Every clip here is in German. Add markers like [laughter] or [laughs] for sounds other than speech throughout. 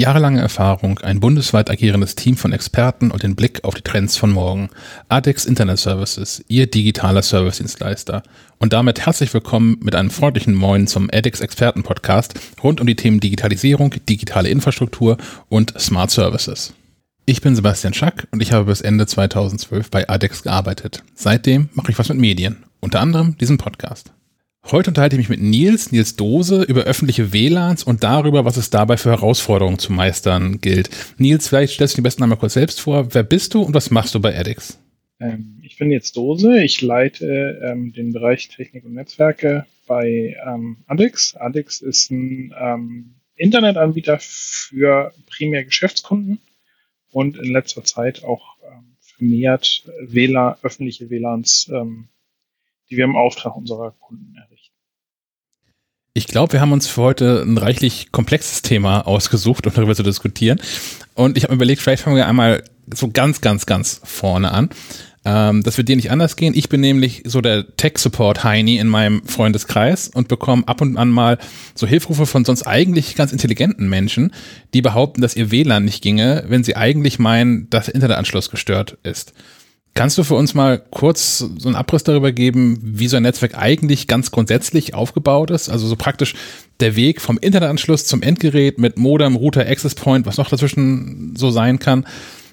Jahrelange Erfahrung, ein bundesweit agierendes Team von Experten und den Blick auf die Trends von morgen. ADEX Internet Services, Ihr digitaler Servicedienstleister. Und damit herzlich willkommen mit einem freundlichen Moin zum ADEX Experten Podcast rund um die Themen Digitalisierung, digitale Infrastruktur und Smart Services. Ich bin Sebastian Schack und ich habe bis Ende 2012 bei ADEX gearbeitet. Seitdem mache ich was mit Medien, unter anderem diesen Podcast. Heute unterhalte ich mich mit Nils, Nils Dose, über öffentliche WLANs und darüber, was es dabei für Herausforderungen zu meistern gilt. Nils, vielleicht stellst du dich am besten einmal kurz selbst vor. Wer bist du und was machst du bei Edix? Ähm, ich bin jetzt Dose. Ich leite ähm, den Bereich Technik und Netzwerke bei ähm, Adix. Adix ist ein ähm, Internetanbieter für primär Geschäftskunden und in letzter Zeit auch ähm, vermehrt WLAN, öffentliche WLANs ähm, die wir im Auftrag unserer Kunden. Ich glaube, wir haben uns für heute ein reichlich komplexes Thema ausgesucht, um darüber zu diskutieren. Und ich habe mir überlegt, vielleicht fangen wir einmal so ganz, ganz, ganz vorne an. Ähm, das wird dir nicht anders gehen. Ich bin nämlich so der Tech-Support-Heini in meinem Freundeskreis und bekomme ab und an mal so Hilfrufe von sonst eigentlich ganz intelligenten Menschen, die behaupten, dass ihr WLAN nicht ginge, wenn sie eigentlich meinen, dass der Internetanschluss gestört ist. Kannst du für uns mal kurz so einen Abriss darüber geben, wie so ein Netzwerk eigentlich ganz grundsätzlich aufgebaut ist? Also so praktisch der Weg vom Internetanschluss zum Endgerät mit Modem, Router, Access Point, was noch dazwischen so sein kann.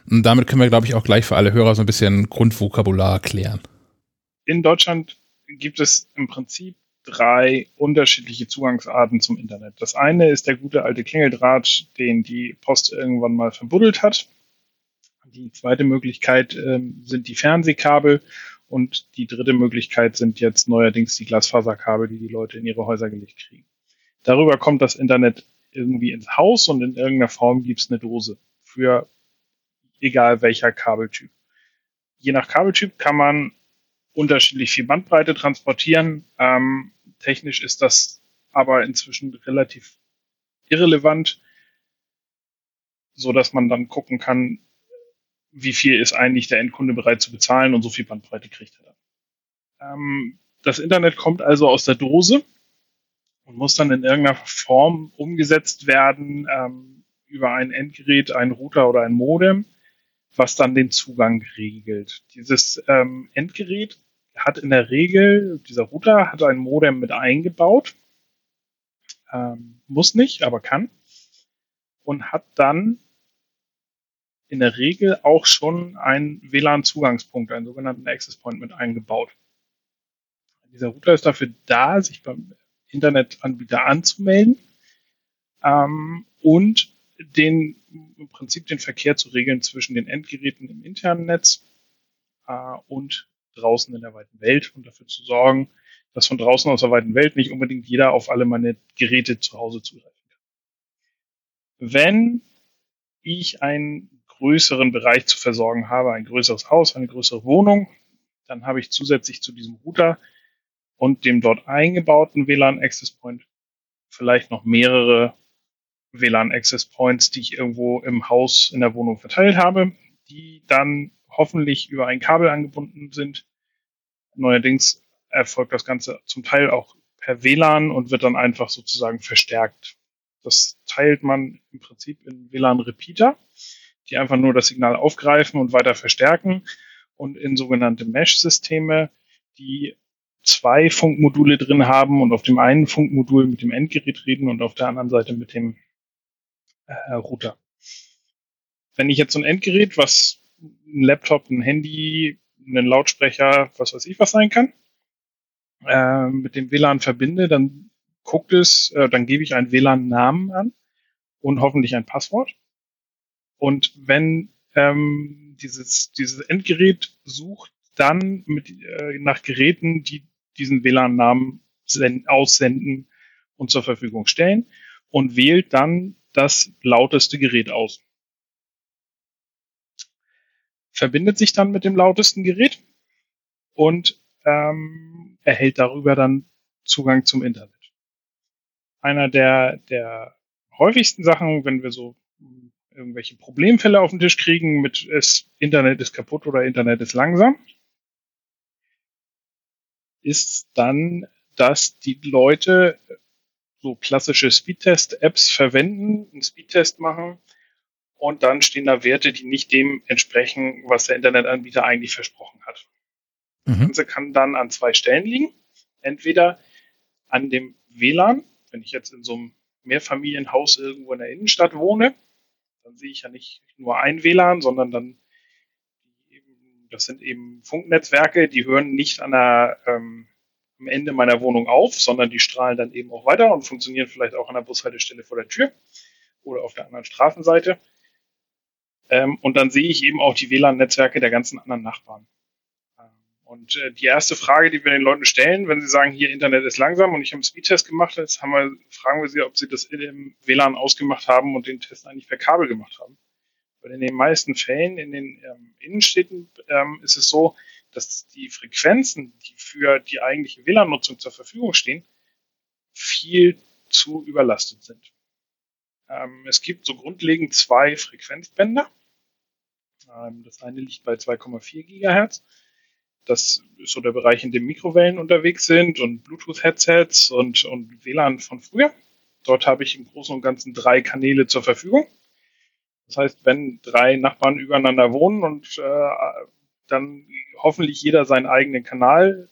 Und damit können wir, glaube ich, auch gleich für alle Hörer so ein bisschen Grundvokabular klären. In Deutschland gibt es im Prinzip drei unterschiedliche Zugangsarten zum Internet. Das eine ist der gute alte Klingeldraht, den die Post irgendwann mal verbuddelt hat. Die zweite Möglichkeit ähm, sind die Fernsehkabel und die dritte Möglichkeit sind jetzt neuerdings die Glasfaserkabel, die die Leute in ihre Häuser gelegt kriegen. Darüber kommt das Internet irgendwie ins Haus und in irgendeiner Form gibt es eine Dose für egal welcher Kabeltyp. Je nach Kabeltyp kann man unterschiedlich viel Bandbreite transportieren. Ähm, technisch ist das aber inzwischen relativ irrelevant, so dass man dann gucken kann, wie viel ist eigentlich der Endkunde bereit zu bezahlen und so viel Bandbreite kriegt er dann. Ähm, das Internet kommt also aus der Dose und muss dann in irgendeiner Form umgesetzt werden ähm, über ein Endgerät, ein Router oder ein Modem, was dann den Zugang regelt. Dieses ähm, Endgerät hat in der Regel, dieser Router hat ein Modem mit eingebaut, ähm, muss nicht, aber kann, und hat dann in der Regel auch schon einen WLAN-Zugangspunkt, einen sogenannten Access Point mit eingebaut. Dieser Router ist dafür da, sich beim Internetanbieter anzumelden ähm, und den im Prinzip den Verkehr zu regeln zwischen den Endgeräten im internen Netz äh, und draußen in der weiten Welt und dafür zu sorgen, dass von draußen aus der weiten Welt nicht unbedingt jeder auf alle meine Geräte zu Hause zugreifen kann. Wenn ich ein größeren Bereich zu versorgen habe, ein größeres Haus, eine größere Wohnung, dann habe ich zusätzlich zu diesem Router und dem dort eingebauten WLAN Access Point vielleicht noch mehrere WLAN Access Points, die ich irgendwo im Haus in der Wohnung verteilt habe, die dann hoffentlich über ein Kabel angebunden sind. Neuerdings erfolgt das Ganze zum Teil auch per WLAN und wird dann einfach sozusagen verstärkt. Das teilt man im Prinzip in WLAN Repeater die einfach nur das Signal aufgreifen und weiter verstärken und in sogenannte Mesh-Systeme, die zwei Funkmodule drin haben und auf dem einen Funkmodul mit dem Endgerät reden und auf der anderen Seite mit dem äh, Router. Wenn ich jetzt so ein Endgerät, was ein Laptop, ein Handy, einen Lautsprecher, was weiß ich was sein kann, äh, mit dem WLAN verbinde, dann guckt es, äh, dann gebe ich einen WLAN-Namen an und hoffentlich ein Passwort. Und wenn ähm, dieses, dieses Endgerät sucht dann mit, äh, nach Geräten, die diesen WLAN-Namen aussenden und zur Verfügung stellen und wählt dann das lauteste Gerät aus. Verbindet sich dann mit dem lautesten Gerät und ähm, erhält darüber dann Zugang zum Internet. Einer der, der häufigsten Sachen, wenn wir so irgendwelche Problemfälle auf den Tisch kriegen mit es, Internet ist kaputt oder Internet ist langsam, ist dann, dass die Leute so klassische Speedtest-Apps verwenden, einen Speedtest machen und dann stehen da Werte, die nicht dem entsprechen, was der Internetanbieter eigentlich versprochen hat. Mhm. Das Ganze kann dann an zwei Stellen liegen. Entweder an dem WLAN, wenn ich jetzt in so einem Mehrfamilienhaus irgendwo in der Innenstadt wohne, dann sehe ich ja nicht nur ein WLAN, sondern dann das sind eben Funknetzwerke, die hören nicht an der, ähm, am Ende meiner Wohnung auf, sondern die strahlen dann eben auch weiter und funktionieren vielleicht auch an der Bushaltestelle vor der Tür oder auf der anderen Straßenseite. Ähm, und dann sehe ich eben auch die WLAN-Netzwerke der ganzen anderen Nachbarn. Und äh, die erste Frage, die wir den Leuten stellen, wenn sie sagen, hier Internet ist langsam und ich habe einen Speedtest gemacht, jetzt haben wir, fragen wir sie, ob sie das im WLAN ausgemacht haben und den Test eigentlich per Kabel gemacht haben. Weil in den meisten Fällen in den ähm, Innenstädten ähm, ist es so, dass die Frequenzen, die für die eigentliche WLAN-Nutzung zur Verfügung stehen, viel zu überlastet sind. Ähm, es gibt so grundlegend zwei Frequenzbänder. Ähm, das eine liegt bei 2,4 Gigahertz. Das ist so der Bereich, in dem Mikrowellen unterwegs sind und Bluetooth-Headsets und, und WLAN von früher. Dort habe ich im Großen und Ganzen drei Kanäle zur Verfügung. Das heißt, wenn drei Nachbarn übereinander wohnen und äh, dann hoffentlich jeder seinen eigenen Kanal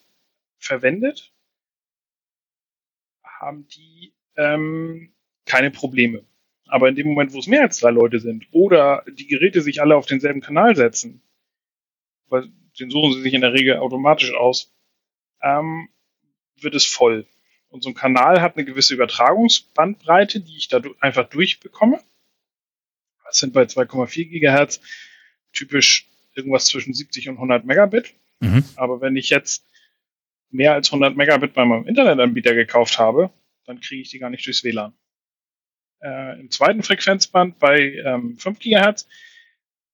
verwendet, haben die ähm, keine Probleme. Aber in dem Moment, wo es mehr als drei Leute sind oder die Geräte sich alle auf denselben Kanal setzen, weil den suchen sie sich in der Regel automatisch aus, ähm, wird es voll. Und so ein Kanal hat eine gewisse Übertragungsbandbreite, die ich da einfach durchbekomme. Das sind bei 2,4 Gigahertz typisch irgendwas zwischen 70 und 100 Megabit. Mhm. Aber wenn ich jetzt mehr als 100 Megabit bei meinem Internetanbieter gekauft habe, dann kriege ich die gar nicht durchs WLAN äh, im zweiten Frequenzband bei ähm, 5 GHz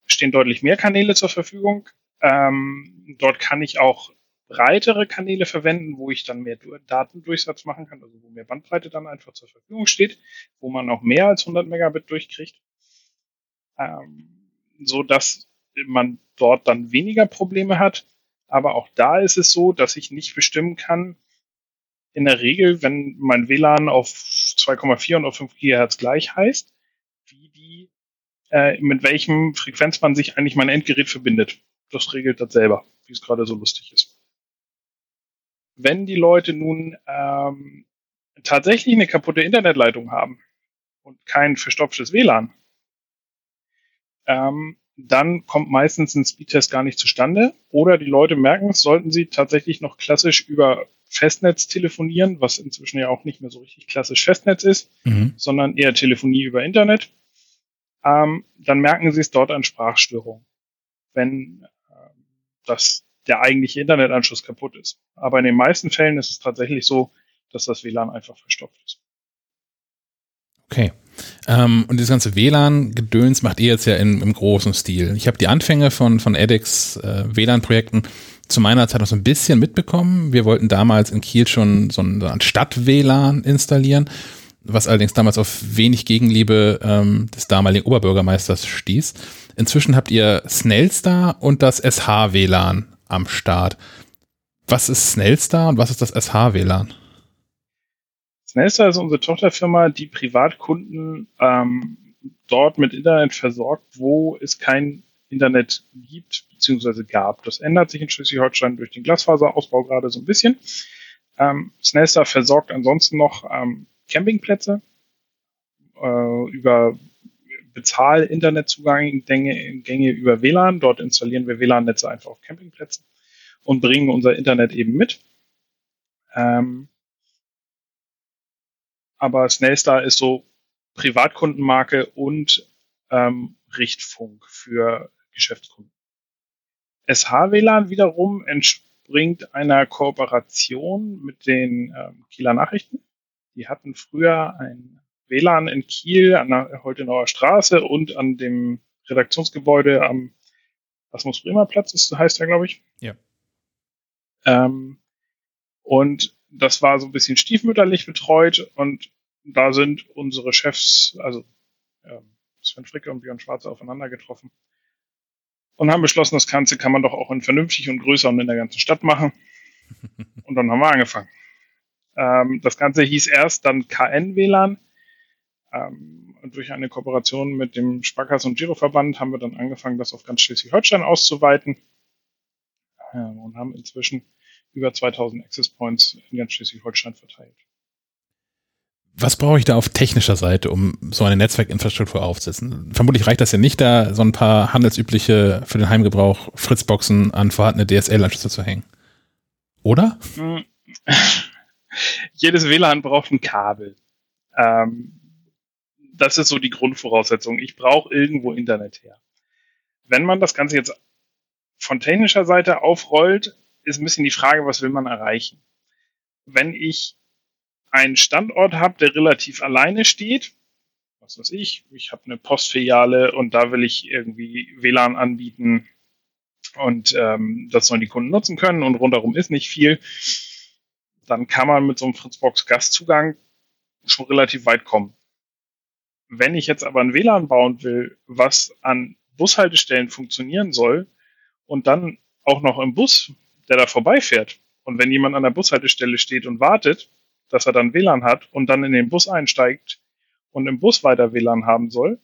stehen deutlich mehr Kanäle zur Verfügung. Ähm, dort kann ich auch breitere Kanäle verwenden, wo ich dann mehr Datendurchsatz machen kann, also wo mehr Bandbreite dann einfach zur Verfügung steht, wo man auch mehr als 100 Megabit durchkriegt, ähm, so dass man dort dann weniger Probleme hat. Aber auch da ist es so, dass ich nicht bestimmen kann, in der Regel, wenn mein WLAN auf 2,4 und auf 5 GHz gleich heißt, wie die, äh, mit welchem Frequenzband sich eigentlich mein Endgerät verbindet. Das regelt das selber, wie es gerade so lustig ist. Wenn die Leute nun ähm, tatsächlich eine kaputte Internetleitung haben und kein verstopftes WLAN, ähm, dann kommt meistens ein Speedtest gar nicht zustande. Oder die Leute merken es, sollten sie tatsächlich noch klassisch über Festnetz telefonieren, was inzwischen ja auch nicht mehr so richtig klassisch Festnetz ist, mhm. sondern eher Telefonie über Internet, ähm, dann merken Sie es dort an Sprachstörungen, wenn äh, das der eigentliche Internetanschluss kaputt ist. Aber in den meisten Fällen ist es tatsächlich so, dass das WLAN einfach verstopft ist. Okay. Ähm, und dieses ganze WLAN-Gedöns macht ihr jetzt ja in, im großen Stil. Ich habe die Anfänge von, von edX äh, WLAN-Projekten zu meiner Zeit noch so ein bisschen mitbekommen. Wir wollten damals in Kiel schon so ein Stadt-WLAN installieren, was allerdings damals auf wenig Gegenliebe ähm, des damaligen Oberbürgermeisters stieß. Inzwischen habt ihr Snellstar und das SH-WLAN am Start. Was ist Snellstar und was ist das SH-WLAN? Snellstar ist unsere Tochterfirma, die Privatkunden ähm, dort mit Internet versorgt, wo es kein Internet gibt bzw. gab. Das ändert sich in Schleswig-Holstein durch den Glasfaserausbau gerade so ein bisschen. Ähm, Snellstar versorgt ansonsten noch ähm, Campingplätze äh, über Bezahl-Internetzugänge über WLAN. Dort installieren wir WLAN-Netze einfach auf Campingplätzen und bringen unser Internet eben mit. Ähm, aber Snellstar ist so Privatkundenmarke und ähm, Richtfunk für Geschäftskunden. SH-WLAN wiederum entspringt einer Kooperation mit den ähm, Kieler Nachrichten. Die hatten früher ein WLAN in Kiel an der Holtenauer Straße und an dem Redaktionsgebäude am Asmus Bremer Platz, das heißt ja, glaube ich. Ja. Ähm, und das war so ein bisschen stiefmütterlich betreut und da sind unsere Chefs, also ähm, Sven Fricke und Björn Schwarze aufeinander getroffen und haben beschlossen, das Ganze kann man doch auch in vernünftig und größer und in der ganzen Stadt machen. [laughs] Und dann haben wir angefangen. Ähm, das Ganze hieß erst dann KN-WLAN. Ähm, und durch eine Kooperation mit dem Sparkassen- und Giroverband haben wir dann angefangen, das auf ganz Schleswig-Holstein auszuweiten ähm, und haben inzwischen über 2000 Access Points in ganz Schleswig-Holstein verteilt. Was brauche ich da auf technischer Seite, um so eine Netzwerkinfrastruktur aufzusetzen? Vermutlich reicht das ja nicht, da so ein paar handelsübliche für den Heimgebrauch Fritzboxen an vorhandene DSL-Anschlüsse zu hängen. Oder? Jedes WLAN braucht ein Kabel. Ähm, das ist so die Grundvoraussetzung. Ich brauche irgendwo Internet her. Wenn man das Ganze jetzt von technischer Seite aufrollt, ist ein bisschen die Frage, was will man erreichen? Wenn ich einen Standort habe, der relativ alleine steht, was weiß ich, ich habe eine Postfiliale und da will ich irgendwie WLAN anbieten und ähm, das sollen die Kunden nutzen können und rundherum ist nicht viel, dann kann man mit so einem Fritzbox Gastzugang schon relativ weit kommen. Wenn ich jetzt aber ein WLAN bauen will, was an Bushaltestellen funktionieren soll und dann auch noch im Bus, der da vorbeifährt, und wenn jemand an der Bushaltestelle steht und wartet, dass er dann WLAN hat und dann in den Bus einsteigt und im Bus weiter WLAN haben soll,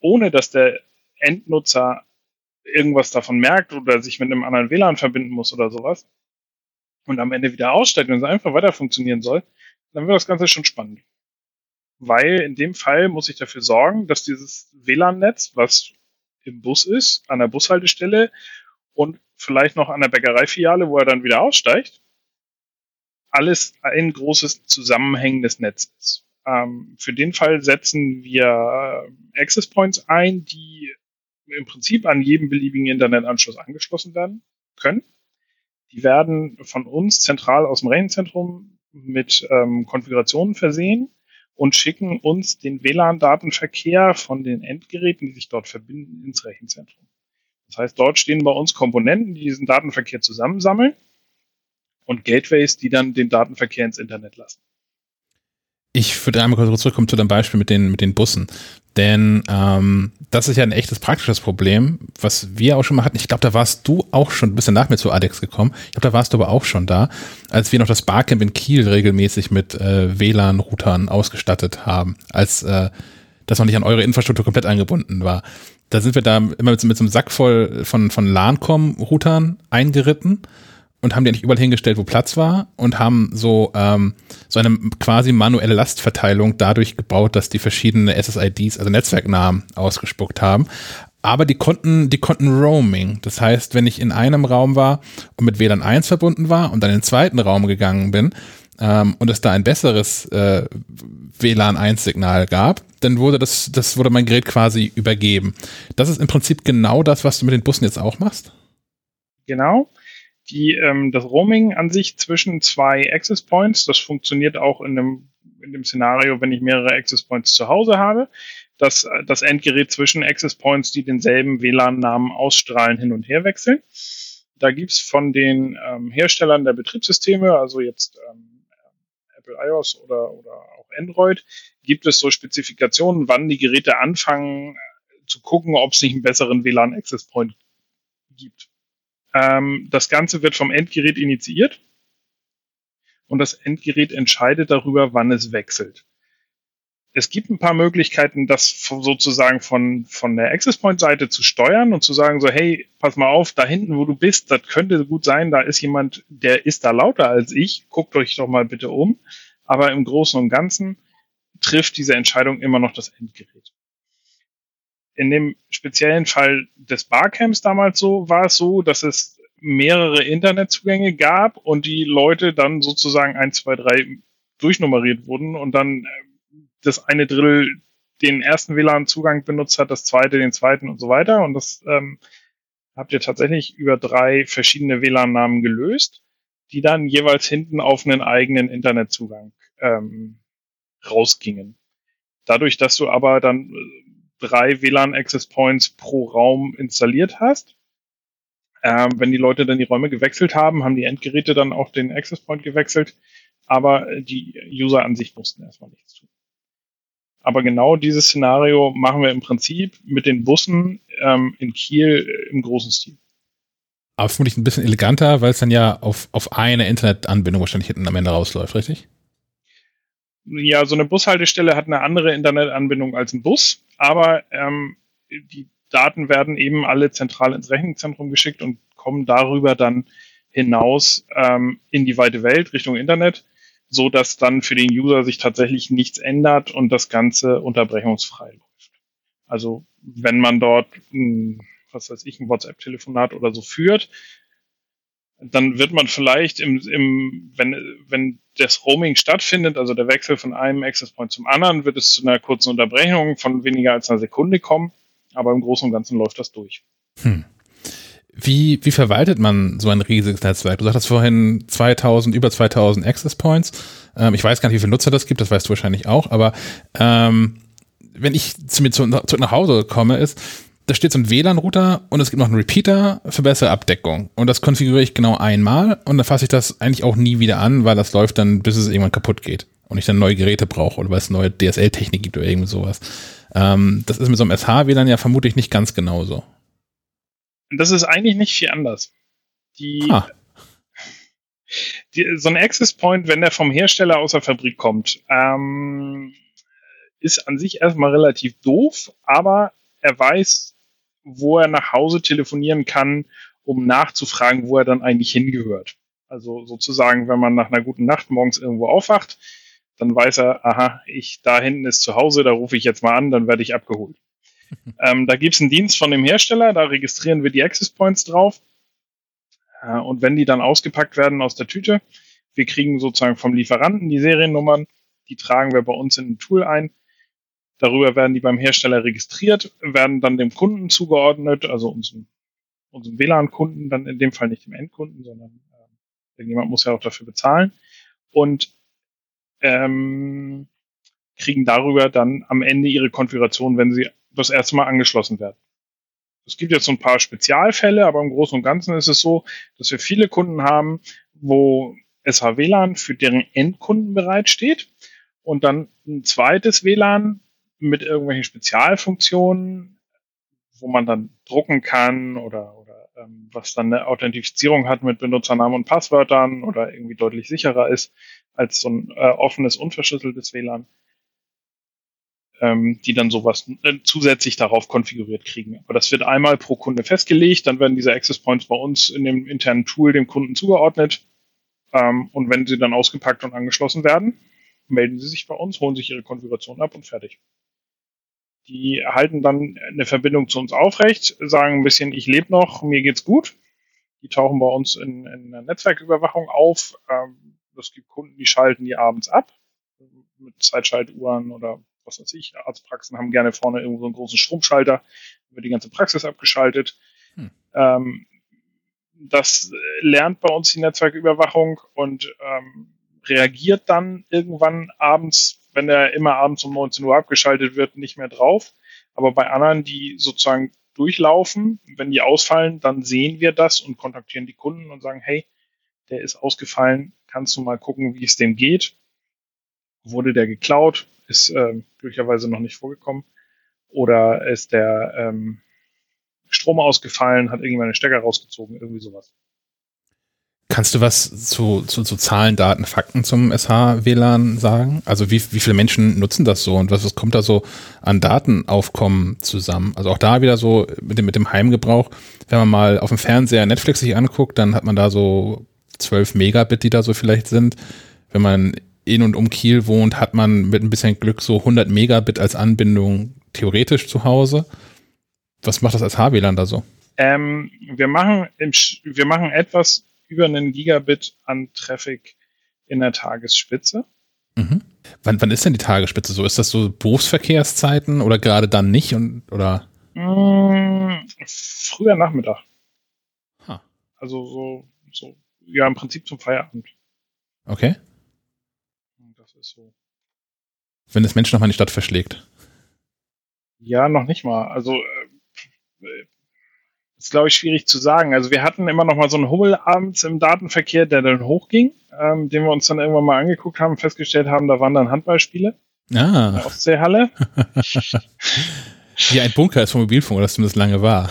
ohne dass der Endnutzer irgendwas davon merkt oder sich mit einem anderen WLAN verbinden muss oder sowas und am Ende wieder aussteigt und es einfach weiter funktionieren soll, dann wird das Ganze schon spannend. Weil in dem Fall muss ich dafür sorgen, dass dieses WLAN-Netz, was im Bus ist, an der Bushaltestelle und vielleicht noch an der Bäckereifiliale, wo er dann wieder aussteigt, alles ein großes zusammenhängendes Netz ist. Ähm, für den Fall setzen wir äh, Access Points ein, die im Prinzip an jedem beliebigen Internetanschluss angeschlossen werden können. Die werden von uns zentral aus dem Rechenzentrum mit ähm, Konfigurationen versehen und schicken uns den WLAN-Datenverkehr von den Endgeräten, die sich dort verbinden, ins Rechenzentrum. Das heißt, dort stehen bei uns Komponenten, die diesen Datenverkehr zusammensammeln und Gateways, die dann den Datenverkehr ins Internet lassen. Ich würde einmal kurz zurückkommen zu dem Beispiel mit den, mit den Bussen. Denn ähm, das ist ja ein echtes praktisches Problem, was wir auch schon mal hatten. Ich glaube, da warst du auch schon ein bisschen nach mir zu Adex gekommen. Ich glaube, da warst du aber auch schon da, als wir noch das Barcamp in Kiel regelmäßig mit äh, WLAN-Routern ausgestattet haben, als äh, das noch nicht an eure Infrastruktur komplett angebunden war. Da sind wir da immer mit, mit so einem Sack voll von, von LAN-Com-Routern eingeritten und haben die nicht überall hingestellt, wo Platz war und haben so, ähm, so eine quasi manuelle Lastverteilung dadurch gebaut, dass die verschiedene SSIDs, also Netzwerknamen, ausgespuckt haben. Aber die konnten, die konnten Roaming. Das heißt, wenn ich in einem Raum war und mit WLAN 1 verbunden war und dann in den zweiten Raum gegangen bin, ähm, und es da ein besseres äh, WLAN 1 Signal gab, dann wurde das, das wurde mein Gerät quasi übergeben. Das ist im Prinzip genau das, was du mit den Bussen jetzt auch machst? Genau die, ähm, das Roaming an sich zwischen zwei Access Points, das funktioniert auch in dem, in dem Szenario, wenn ich mehrere Access Points zu Hause habe, dass das Endgerät zwischen Access Points, die denselben WLAN-Namen ausstrahlen, hin und her wechseln. Da gibt's von den ähm, Herstellern der Betriebssysteme, also jetzt ähm, Apple iOS oder, oder auch Android, gibt es so Spezifikationen, wann die Geräte anfangen äh, zu gucken, ob es nicht einen besseren WLAN-Access Point gibt. Ähm, das Ganze wird vom Endgerät initiiert und das Endgerät entscheidet darüber, wann es wechselt. Es gibt ein paar Möglichkeiten, das sozusagen von, von der Access Point Seite zu steuern und zu sagen so, hey, pass mal auf, da hinten, wo du bist, das könnte gut sein, da ist jemand, der ist da lauter als ich, guckt euch doch mal bitte um. Aber im Großen und Ganzen trifft diese Entscheidung immer noch das Endgerät in dem speziellen Fall des Barcamps damals so, war es so, dass es mehrere Internetzugänge gab und die Leute dann sozusagen eins, zwei, drei durchnummeriert wurden und dann äh, das eine Drittel den ersten WLAN-Zugang benutzt hat, das zweite den zweiten und so weiter. Und das ähm, habt ihr tatsächlich über drei verschiedene WLAN-Namen gelöst, die dann jeweils hinten auf einen eigenen Internetzugang ähm, rausgingen. Dadurch, dass du aber dann äh, drei WLAN-Access Points pro Raum installiert hast. Ähm, wenn die Leute dann die Räume gewechselt haben, haben die Endgeräte dann auch den Access Point gewechselt, aber die User an sich mussten erstmal nichts tun. Aber genau dieses Szenario machen wir im Prinzip mit den Bussen ähm, in Kiel im großen Stil. Aber vermutlich ein bisschen eleganter, weil es dann ja auf, auf eine Internetanbindung wahrscheinlich hinten am Ende rausläuft, richtig? Ja, so eine Bushaltestelle hat eine andere Internetanbindung als ein Bus, aber ähm, die Daten werden eben alle zentral ins Rechenzentrum geschickt und kommen darüber dann hinaus ähm, in die weite Welt Richtung Internet, so dass dann für den User sich tatsächlich nichts ändert und das Ganze unterbrechungsfrei läuft. Also wenn man dort, ein, was weiß ich, ein WhatsApp-Telefonat oder so führt, dann wird man vielleicht im, im wenn, wenn das Roaming stattfindet, also der Wechsel von einem Access Point zum anderen, wird es zu einer kurzen Unterbrechung von weniger als einer Sekunde kommen. Aber im Großen und Ganzen läuft das durch. Hm. Wie, wie verwaltet man so ein riesiges Netzwerk? Du sagtest vorhin 2000, über 2000 Access Points. Ähm, ich weiß gar nicht, wie viele Nutzer das gibt, das weißt du wahrscheinlich auch, aber ähm, wenn ich zu mir zu, zurück nach Hause komme, ist, da steht so ein WLAN-Router und es gibt noch einen Repeater für bessere Abdeckung. Und das konfiguriere ich genau einmal und dann fasse ich das eigentlich auch nie wieder an, weil das läuft dann, bis es irgendwann kaputt geht und ich dann neue Geräte brauche oder weil es neue DSL-Technik gibt oder irgendwie sowas. Ähm, das ist mit so einem SH-WLAN ja vermutlich nicht ganz genauso. Das ist eigentlich nicht viel anders. Die, ah. die, so ein Access Point, wenn der vom Hersteller aus der Fabrik kommt, ähm, ist an sich erstmal relativ doof, aber er weiß wo er nach Hause telefonieren kann, um nachzufragen, wo er dann eigentlich hingehört. Also sozusagen, wenn man nach einer guten Nacht morgens irgendwo aufwacht, dann weiß er, aha, ich da hinten ist zu Hause, da rufe ich jetzt mal an, dann werde ich abgeholt. [laughs] ähm, da gibt es einen Dienst von dem Hersteller, da registrieren wir die Access Points drauf. Äh, und wenn die dann ausgepackt werden aus der Tüte, wir kriegen sozusagen vom Lieferanten die Seriennummern, die tragen wir bei uns in ein Tool ein Darüber werden die beim Hersteller registriert, werden dann dem Kunden zugeordnet, also unserem, unserem WLAN-Kunden, dann in dem Fall nicht dem Endkunden, sondern äh, irgendjemand muss ja auch dafür bezahlen. Und ähm, kriegen darüber dann am Ende ihre Konfiguration, wenn sie das erste Mal angeschlossen werden. Es gibt jetzt so ein paar Spezialfälle, aber im Großen und Ganzen ist es so, dass wir viele Kunden haben, wo SH-WLAN für deren Endkunden bereitsteht und dann ein zweites WLAN mit irgendwelchen Spezialfunktionen, wo man dann drucken kann oder, oder ähm, was dann eine Authentifizierung hat mit Benutzernamen und Passwörtern oder irgendwie deutlich sicherer ist als so ein äh, offenes, unverschlüsseltes WLAN, ähm, die dann sowas äh, zusätzlich darauf konfiguriert kriegen. Aber das wird einmal pro Kunde festgelegt, dann werden diese Access Points bei uns in dem internen Tool dem Kunden zugeordnet. Ähm, und wenn sie dann ausgepackt und angeschlossen werden, melden sie sich bei uns, holen sich ihre Konfiguration ab und fertig. Die halten dann eine Verbindung zu uns aufrecht, sagen ein bisschen, ich lebe noch, mir geht's gut. Die tauchen bei uns in, in der Netzwerküberwachung auf. Ähm, es gibt Kunden, die schalten die abends ab mit Zeitschaltuhren oder was weiß ich. Arztpraxen haben gerne vorne irgendwo so einen großen Stromschalter, wird die ganze Praxis abgeschaltet. Hm. Ähm, das lernt bei uns die Netzwerküberwachung und ähm, reagiert dann irgendwann abends wenn er immer abends um 19 Uhr abgeschaltet wird, nicht mehr drauf. Aber bei anderen, die sozusagen durchlaufen, wenn die ausfallen, dann sehen wir das und kontaktieren die Kunden und sagen, hey, der ist ausgefallen, kannst du mal gucken, wie es dem geht? Wurde der geklaut? Ist äh, glücklicherweise noch nicht vorgekommen. Oder ist der ähm, Strom ausgefallen, hat irgendjemand einen Stecker rausgezogen, irgendwie sowas. Kannst du was zu, zu, zu Zahlen, Daten, Fakten zum SH-WLAN sagen? Also wie, wie viele Menschen nutzen das so und was, was kommt da so an Datenaufkommen zusammen? Also auch da wieder so mit dem, mit dem Heimgebrauch. Wenn man mal auf dem Fernseher Netflix sich anguckt, dann hat man da so 12 Megabit, die da so vielleicht sind. Wenn man in und um Kiel wohnt, hat man mit ein bisschen Glück so 100 Megabit als Anbindung theoretisch zu Hause. Was macht das SH-WLAN da so? Ähm, wir machen, wir machen etwas über einen Gigabit an Traffic in der Tagesspitze. Mhm. Wann, wann ist denn die Tagesspitze so? Ist das so Berufsverkehrszeiten oder gerade dann nicht und oder? Mmh, früher Nachmittag. Huh. Also so, so, ja, im Prinzip zum Feierabend. Okay. Das ist so. Wenn es Menschen noch mal in die Stadt verschlägt. Ja, noch nicht mal. Also äh, ist, glaube ich, schwierig zu sagen. Also wir hatten immer noch mal so einen Hummel abends im Datenverkehr, der dann hochging, ähm, den wir uns dann irgendwann mal angeguckt haben, festgestellt haben, da waren dann Handballspiele. Ah. In der Ostseehalle. [laughs] Wie ein Bunker ist vom Mobilfunk, das zumindest lange war.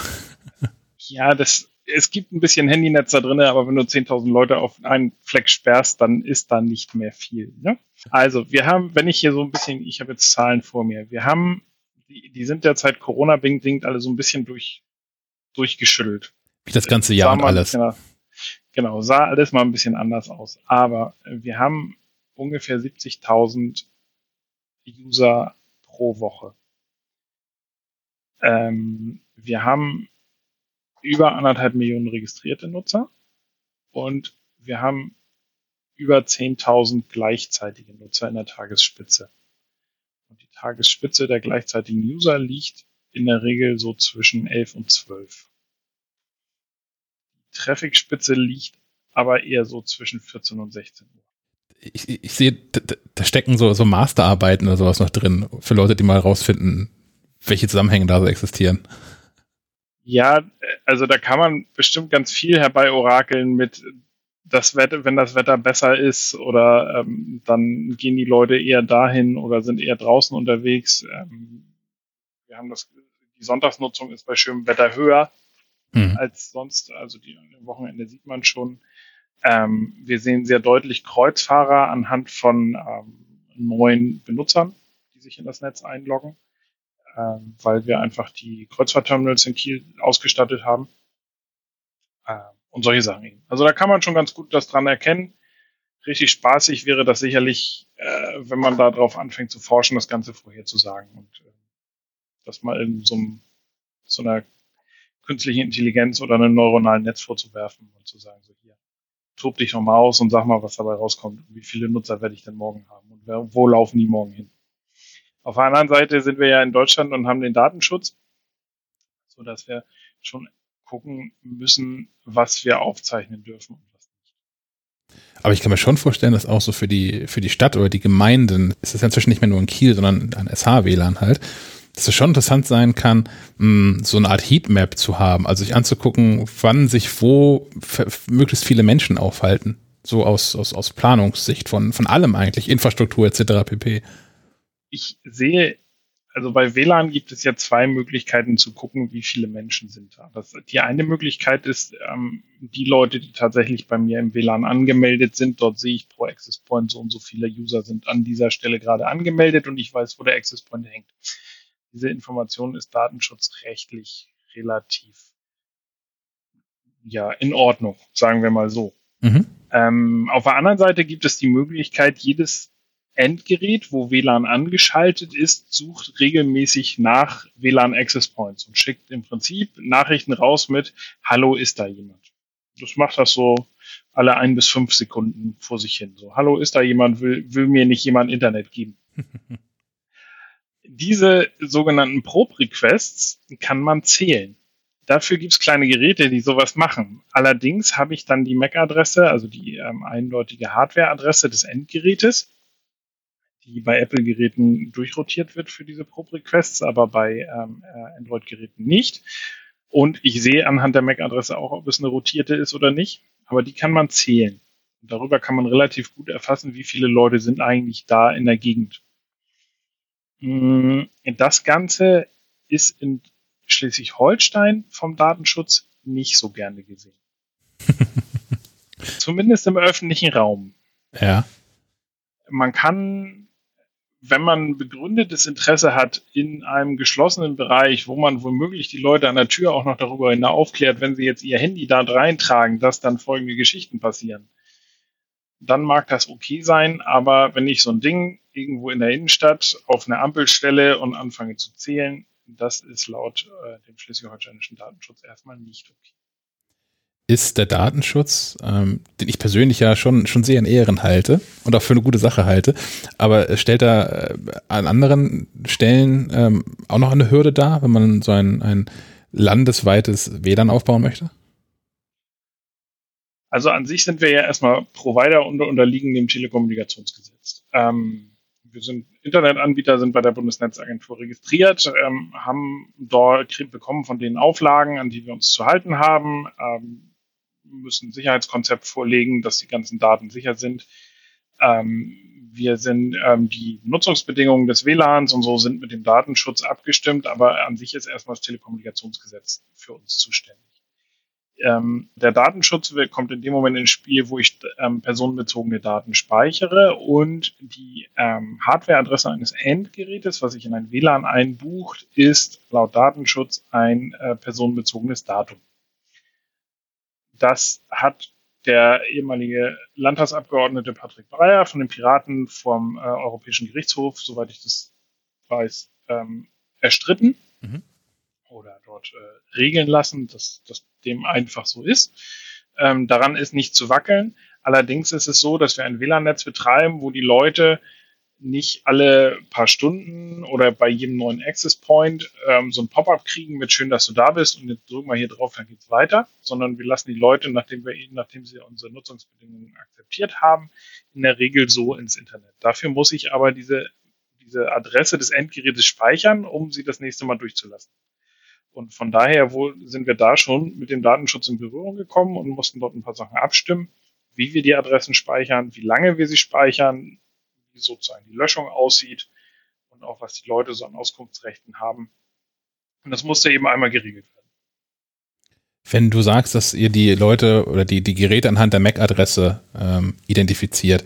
ja, das, es gibt ein bisschen Handynetz da drin, aber wenn du 10.000 Leute auf einen Fleck sperrst, dann ist da nicht mehr viel. Ne? Also wir haben, wenn ich hier so ein bisschen, ich habe jetzt Zahlen vor mir, wir haben, die, die sind derzeit Corona-bedingt alle so ein bisschen durch, durchgeschüttelt. Wie das ganze Jahr und alles. Genau, genau, sah alles mal ein bisschen anders aus. Aber wir haben ungefähr 70.000 User pro Woche. Ähm, wir haben über anderthalb Millionen registrierte Nutzer und wir haben über 10.000 gleichzeitige Nutzer in der Tagesspitze. Und die Tagesspitze der gleichzeitigen User liegt in der Regel so zwischen 11 und 12. Die Traffic-Spitze liegt aber eher so zwischen 14 und 16 Uhr. Ich, ich sehe, da stecken so, so Masterarbeiten oder sowas noch drin, für Leute, die mal rausfinden, welche Zusammenhänge da so existieren. Ja, also da kann man bestimmt ganz viel herbei orakeln mit das Wetter, wenn das Wetter besser ist oder ähm, dann gehen die Leute eher dahin oder sind eher draußen unterwegs. Ähm, wir haben das, die Sonntagsnutzung ist bei schönem Wetter höher mhm. als sonst. Also die am Wochenende sieht man schon. Ähm, wir sehen sehr deutlich Kreuzfahrer anhand von ähm, neuen Benutzern, die sich in das Netz einloggen ähm, weil wir einfach die Kreuzfahrtterminals in Kiel ausgestattet haben. Äh, und solche Sachen eben. Also da kann man schon ganz gut das dran erkennen. Richtig spaßig wäre das sicherlich, äh, wenn man da drauf anfängt zu forschen, das Ganze vorherzusagen und äh, das mal in so, einem, so einer künstlichen Intelligenz oder einem neuronalen Netz vorzuwerfen und zu sagen, so hier, tob dich nochmal aus und sag mal, was dabei rauskommt und wie viele Nutzer werde ich denn morgen haben und wo laufen die morgen hin. Auf der anderen Seite sind wir ja in Deutschland und haben den Datenschutz, so dass wir schon gucken müssen, was wir aufzeichnen dürfen und was nicht. Aber ich kann mir schon vorstellen, dass auch so für die, für die Stadt oder die Gemeinden, ist es ja inzwischen nicht mehr nur in Kiel, sondern ein SH-WLAN halt, dass es schon interessant sein kann, so eine Art Heatmap zu haben, also sich anzugucken, wann sich wo möglichst viele Menschen aufhalten. So aus, aus, aus Planungssicht von, von allem eigentlich, Infrastruktur etc. pp ich sehe, also bei WLAN gibt es ja zwei Möglichkeiten zu gucken, wie viele Menschen sind da. Das, die eine Möglichkeit ist, ähm, die Leute, die tatsächlich bei mir im WLAN angemeldet sind, dort sehe ich pro Access Point so und so viele User sind an dieser Stelle gerade angemeldet und ich weiß, wo der Access Point hängt. Diese Information ist datenschutzrechtlich relativ ja in Ordnung, sagen wir mal so. Mhm. Ähm, auf der anderen Seite gibt es die Möglichkeit, jedes Endgerät, wo WLAN angeschaltet ist, sucht regelmäßig nach WLAN Access Points und schickt im Prinzip Nachrichten raus mit Hallo, ist da jemand? Das macht das so alle ein bis fünf Sekunden vor sich hin. So, Hallo, ist da jemand? Will, will mir nicht jemand Internet geben? [laughs] Diese sogenannten Probe-Requests kann man zählen. Dafür gibt's kleine Geräte, die sowas machen. Allerdings habe ich dann die MAC-Adresse, also die ähm, eindeutige Hardware-Adresse des Endgerätes die bei Apple-Geräten durchrotiert wird für diese Probe-Requests, aber bei ähm, äh, Android-Geräten nicht. Und ich sehe anhand der MAC-Adresse auch, ob es eine rotierte ist oder nicht. Aber die kann man zählen. Darüber kann man relativ gut erfassen, wie viele Leute sind eigentlich da in der Gegend. Mm, das Ganze ist in Schleswig-Holstein vom Datenschutz nicht so gerne gesehen. [laughs] Zumindest im öffentlichen Raum. Ja. Man kann wenn man begründetes Interesse hat in einem geschlossenen Bereich, wo man womöglich die Leute an der Tür auch noch darüber hinaus aufklärt, wenn sie jetzt ihr Handy da reintragen, dass dann folgende Geschichten passieren, dann mag das okay sein, aber wenn ich so ein Ding irgendwo in der Innenstadt auf eine Ampel stelle und anfange zu zählen, das ist laut äh, dem schleswig-holsteinischen Datenschutz erstmal nicht okay ist der Datenschutz, ähm, den ich persönlich ja schon, schon sehr in Ehren halte und auch für eine gute Sache halte, aber stellt er äh, an anderen Stellen ähm, auch noch eine Hürde dar, wenn man so ein, ein landesweites WLAN aufbauen möchte? Also an sich sind wir ja erstmal Provider und unterliegen dem Telekommunikationsgesetz. Ähm, wir sind Internetanbieter, sind bei der Bundesnetzagentur registriert, ähm, haben dort bekommen von den Auflagen, an die wir uns zu halten haben, ähm, müssen ein Sicherheitskonzept vorlegen, dass die ganzen Daten sicher sind. Ähm, wir sind ähm, die Nutzungsbedingungen des WLANs und so sind mit dem Datenschutz abgestimmt, aber an sich ist erstmal das Telekommunikationsgesetz für uns zuständig. Ähm, der Datenschutz kommt in dem Moment ins Spiel, wo ich ähm, personenbezogene Daten speichere und die ähm, Hardwareadresse eines Endgerätes, was ich in ein WLAN einbucht, ist laut Datenschutz ein äh, personenbezogenes Datum. Das hat der ehemalige Landtagsabgeordnete Patrick Breyer von den Piraten vom äh, Europäischen Gerichtshof, soweit ich das weiß, ähm, erstritten mhm. oder dort äh, regeln lassen, dass das dem einfach so ist. Ähm, daran ist nicht zu wackeln. Allerdings ist es so, dass wir ein WLAN-Netz betreiben, wo die Leute nicht alle paar Stunden oder bei jedem neuen Access Point ähm, so ein Pop-up kriegen mit schön, dass du da bist und jetzt drücken wir hier drauf, dann geht's weiter, sondern wir lassen die Leute, nachdem wir nachdem sie unsere Nutzungsbedingungen akzeptiert haben, in der Regel so ins Internet. Dafür muss ich aber diese diese Adresse des Endgerätes speichern, um sie das nächste Mal durchzulassen. Und von daher wo sind wir da schon mit dem Datenschutz in Berührung gekommen und mussten dort ein paar Sachen abstimmen, wie wir die Adressen speichern, wie lange wir sie speichern, wie sozusagen die Löschung aussieht und auch was die Leute so an Auskunftsrechten haben. Und das musste eben einmal geregelt werden. Wenn du sagst, dass ihr die Leute oder die, die Geräte anhand der MAC-Adresse ähm, identifiziert,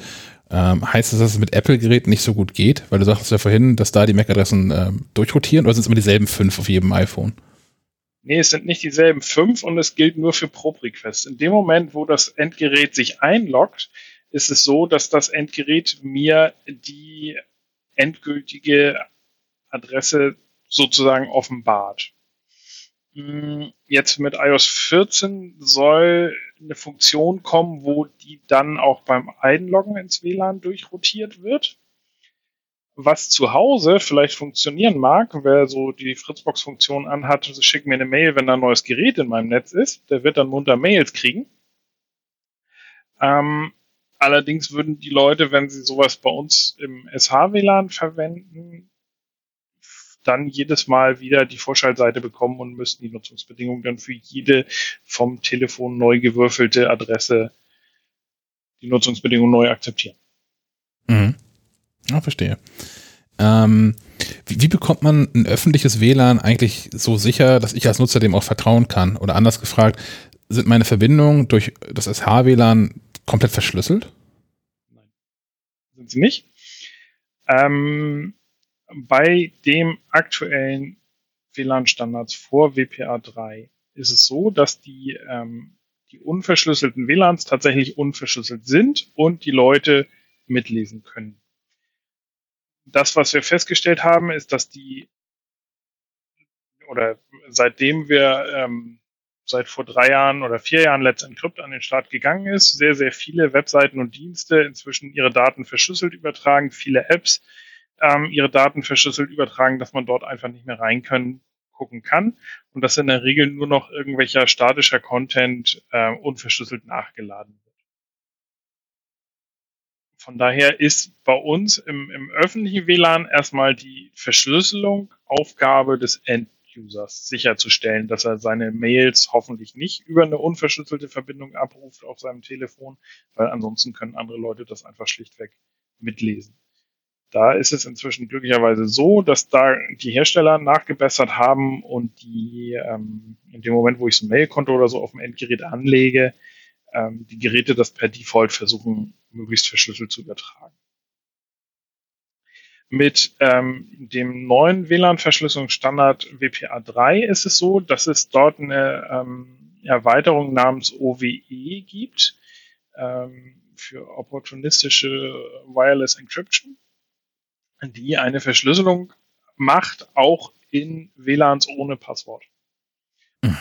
ähm, heißt das, dass es mit Apple-Geräten nicht so gut geht? Weil du sagst ja vorhin, dass da die MAC-Adressen ähm, durchrotieren oder sind es immer dieselben fünf auf jedem iPhone? Nee, es sind nicht dieselben fünf und es gilt nur für ProPrequest. In dem Moment, wo das Endgerät sich einloggt, ist es so, dass das Endgerät mir die endgültige Adresse sozusagen offenbart. Hm, jetzt mit iOS 14 soll eine Funktion kommen, wo die dann auch beim Einloggen ins WLAN durchrotiert wird. Was zu Hause vielleicht funktionieren mag, wer so die Fritzbox-Funktion anhat, schickt mir eine Mail, wenn da ein neues Gerät in meinem Netz ist. Der wird dann munter Mails kriegen. Ähm, Allerdings würden die Leute, wenn sie sowas bei uns im SH-WLAN verwenden, dann jedes Mal wieder die Vorschaltseite bekommen und müssten die Nutzungsbedingungen dann für jede vom Telefon neu gewürfelte Adresse die Nutzungsbedingungen neu akzeptieren. Mhm. Ja, verstehe. Ähm, wie, wie, bekommt man ein öffentliches WLAN eigentlich so sicher, dass ich als Nutzer dem auch vertrauen kann? Oder anders gefragt, sind meine Verbindungen durch das SH-WLAN komplett verschlüsselt? Nein, sind sie nicht. Ähm, bei dem aktuellen WLAN-Standards vor WPA 3 ist es so, dass die, ähm, die unverschlüsselten WLANs tatsächlich unverschlüsselt sind und die Leute mitlesen können. Das, was wir festgestellt haben, ist, dass die oder seitdem wir ähm, seit vor drei Jahren oder vier Jahren Let's Encrypt an den Start gegangen ist, sehr, sehr viele Webseiten und Dienste inzwischen ihre Daten verschlüsselt übertragen, viele Apps ähm, ihre Daten verschlüsselt übertragen, dass man dort einfach nicht mehr rein können, gucken kann und dass in der Regel nur noch irgendwelcher statischer Content äh, unverschlüsselt nachgeladen wird. Von daher ist bei uns im, im öffentlichen WLAN erstmal die Verschlüsselung Aufgabe des End Users sicherzustellen, dass er seine Mails hoffentlich nicht über eine unverschlüsselte Verbindung abruft auf seinem Telefon, weil ansonsten können andere Leute das einfach schlichtweg mitlesen. Da ist es inzwischen glücklicherweise so, dass da die Hersteller nachgebessert haben und die ähm, in dem Moment, wo ich so ein Mailkonto oder so auf dem Endgerät anlege, ähm, die Geräte das per Default versuchen, möglichst verschlüsselt zu übertragen. Mit ähm, dem neuen WLAN-Verschlüsselungsstandard WPA3 ist es so, dass es dort eine ähm, Erweiterung namens OWE gibt ähm, für opportunistische Wireless Encryption, die eine Verschlüsselung macht, auch in WLANs ohne Passwort.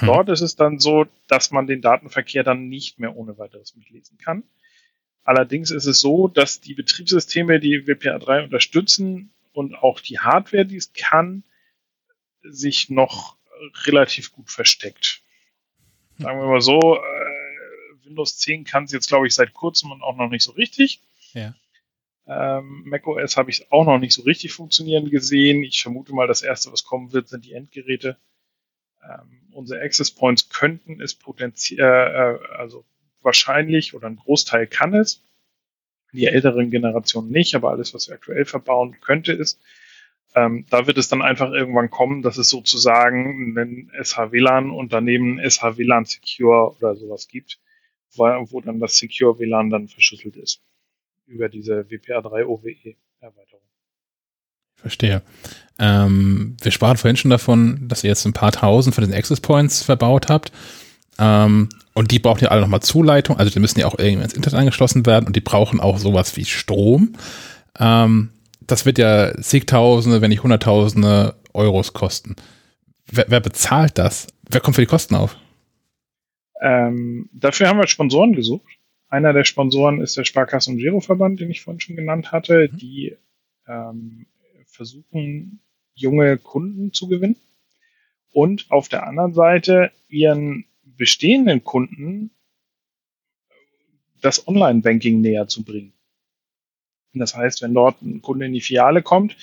Mhm. Dort ist es dann so, dass man den Datenverkehr dann nicht mehr ohne weiteres mitlesen kann. Allerdings ist es so, dass die Betriebssysteme, die WPA3 unterstützen und auch die Hardware, die es kann, sich noch relativ gut versteckt. Sagen wir mal so, äh, Windows 10 kann es jetzt, glaube ich, seit kurzem und auch noch nicht so richtig. Ja. Ähm, macOS habe ich auch noch nicht so richtig funktionieren gesehen. Ich vermute mal, das erste, was kommen wird, sind die Endgeräte. Ähm, unsere Access Points könnten es potenziell, äh, äh, also wahrscheinlich oder ein Großteil kann es. Die älteren Generationen nicht, aber alles, was wir aktuell verbauen, könnte es. Ähm, da wird es dann einfach irgendwann kommen, dass es sozusagen einen SH-WLAN und daneben SH-WLAN Secure oder sowas gibt, wo, wo dann das Secure WLAN dann verschlüsselt ist über diese WPA3 OWE-Erweiterung. Verstehe. Ähm, wir sprachen vorhin schon davon, dass ihr jetzt ein paar tausend von den Access Points verbaut habt. Ähm, und die brauchen ja alle nochmal Zuleitung, also die müssen ja auch irgendwie ins Internet angeschlossen werden und die brauchen auch sowas wie Strom. Ähm, das wird ja zigtausende, wenn nicht hunderttausende Euros kosten. Wer, wer bezahlt das? Wer kommt für die Kosten auf? Ähm, dafür haben wir Sponsoren gesucht. Einer der Sponsoren ist der Sparkassen- und Giroverband, den ich vorhin schon genannt hatte. Mhm. Die ähm, versuchen, junge Kunden zu gewinnen und auf der anderen Seite ihren bestehenden Kunden das Online-Banking näher zu bringen. Das heißt, wenn dort ein Kunde in die Filiale kommt,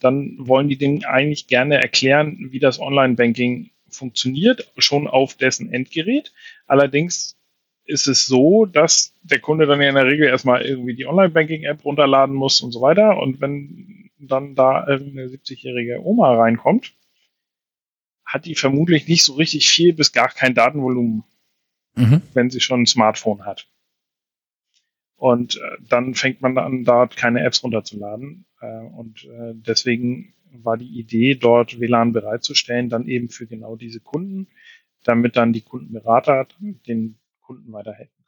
dann wollen die denen eigentlich gerne erklären, wie das Online-Banking funktioniert, schon auf dessen Endgerät. Allerdings ist es so, dass der Kunde dann ja in der Regel erstmal irgendwie die Online-Banking-App runterladen muss und so weiter. Und wenn dann da irgendeine 70-jährige Oma reinkommt, hat die vermutlich nicht so richtig viel bis gar kein Datenvolumen, mhm. wenn sie schon ein Smartphone hat. Und äh, dann fängt man an, dort keine Apps runterzuladen. Äh, und äh, deswegen war die Idee, dort WLAN bereitzustellen, dann eben für genau diese Kunden, damit dann die Kundenberater den Kunden weiterhelfen.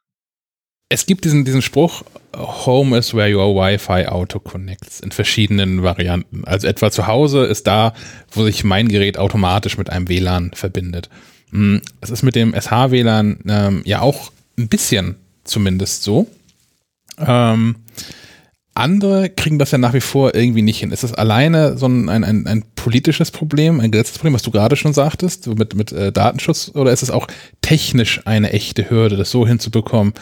Es gibt diesen, diesen Spruch, Home is where your Wi-Fi auto connects in verschiedenen Varianten. Also etwa zu Hause ist da, wo sich mein Gerät automatisch mit einem WLAN verbindet. Hm, es ist mit dem SH-WLAN ähm, ja auch ein bisschen zumindest so. Ähm, andere kriegen das ja nach wie vor irgendwie nicht hin. Ist das alleine so ein, ein, ein, ein politisches Problem, ein Gesetzesproblem, was du gerade schon sagtest, mit, mit äh, Datenschutz, oder ist es auch technisch eine echte Hürde, das so hinzubekommen,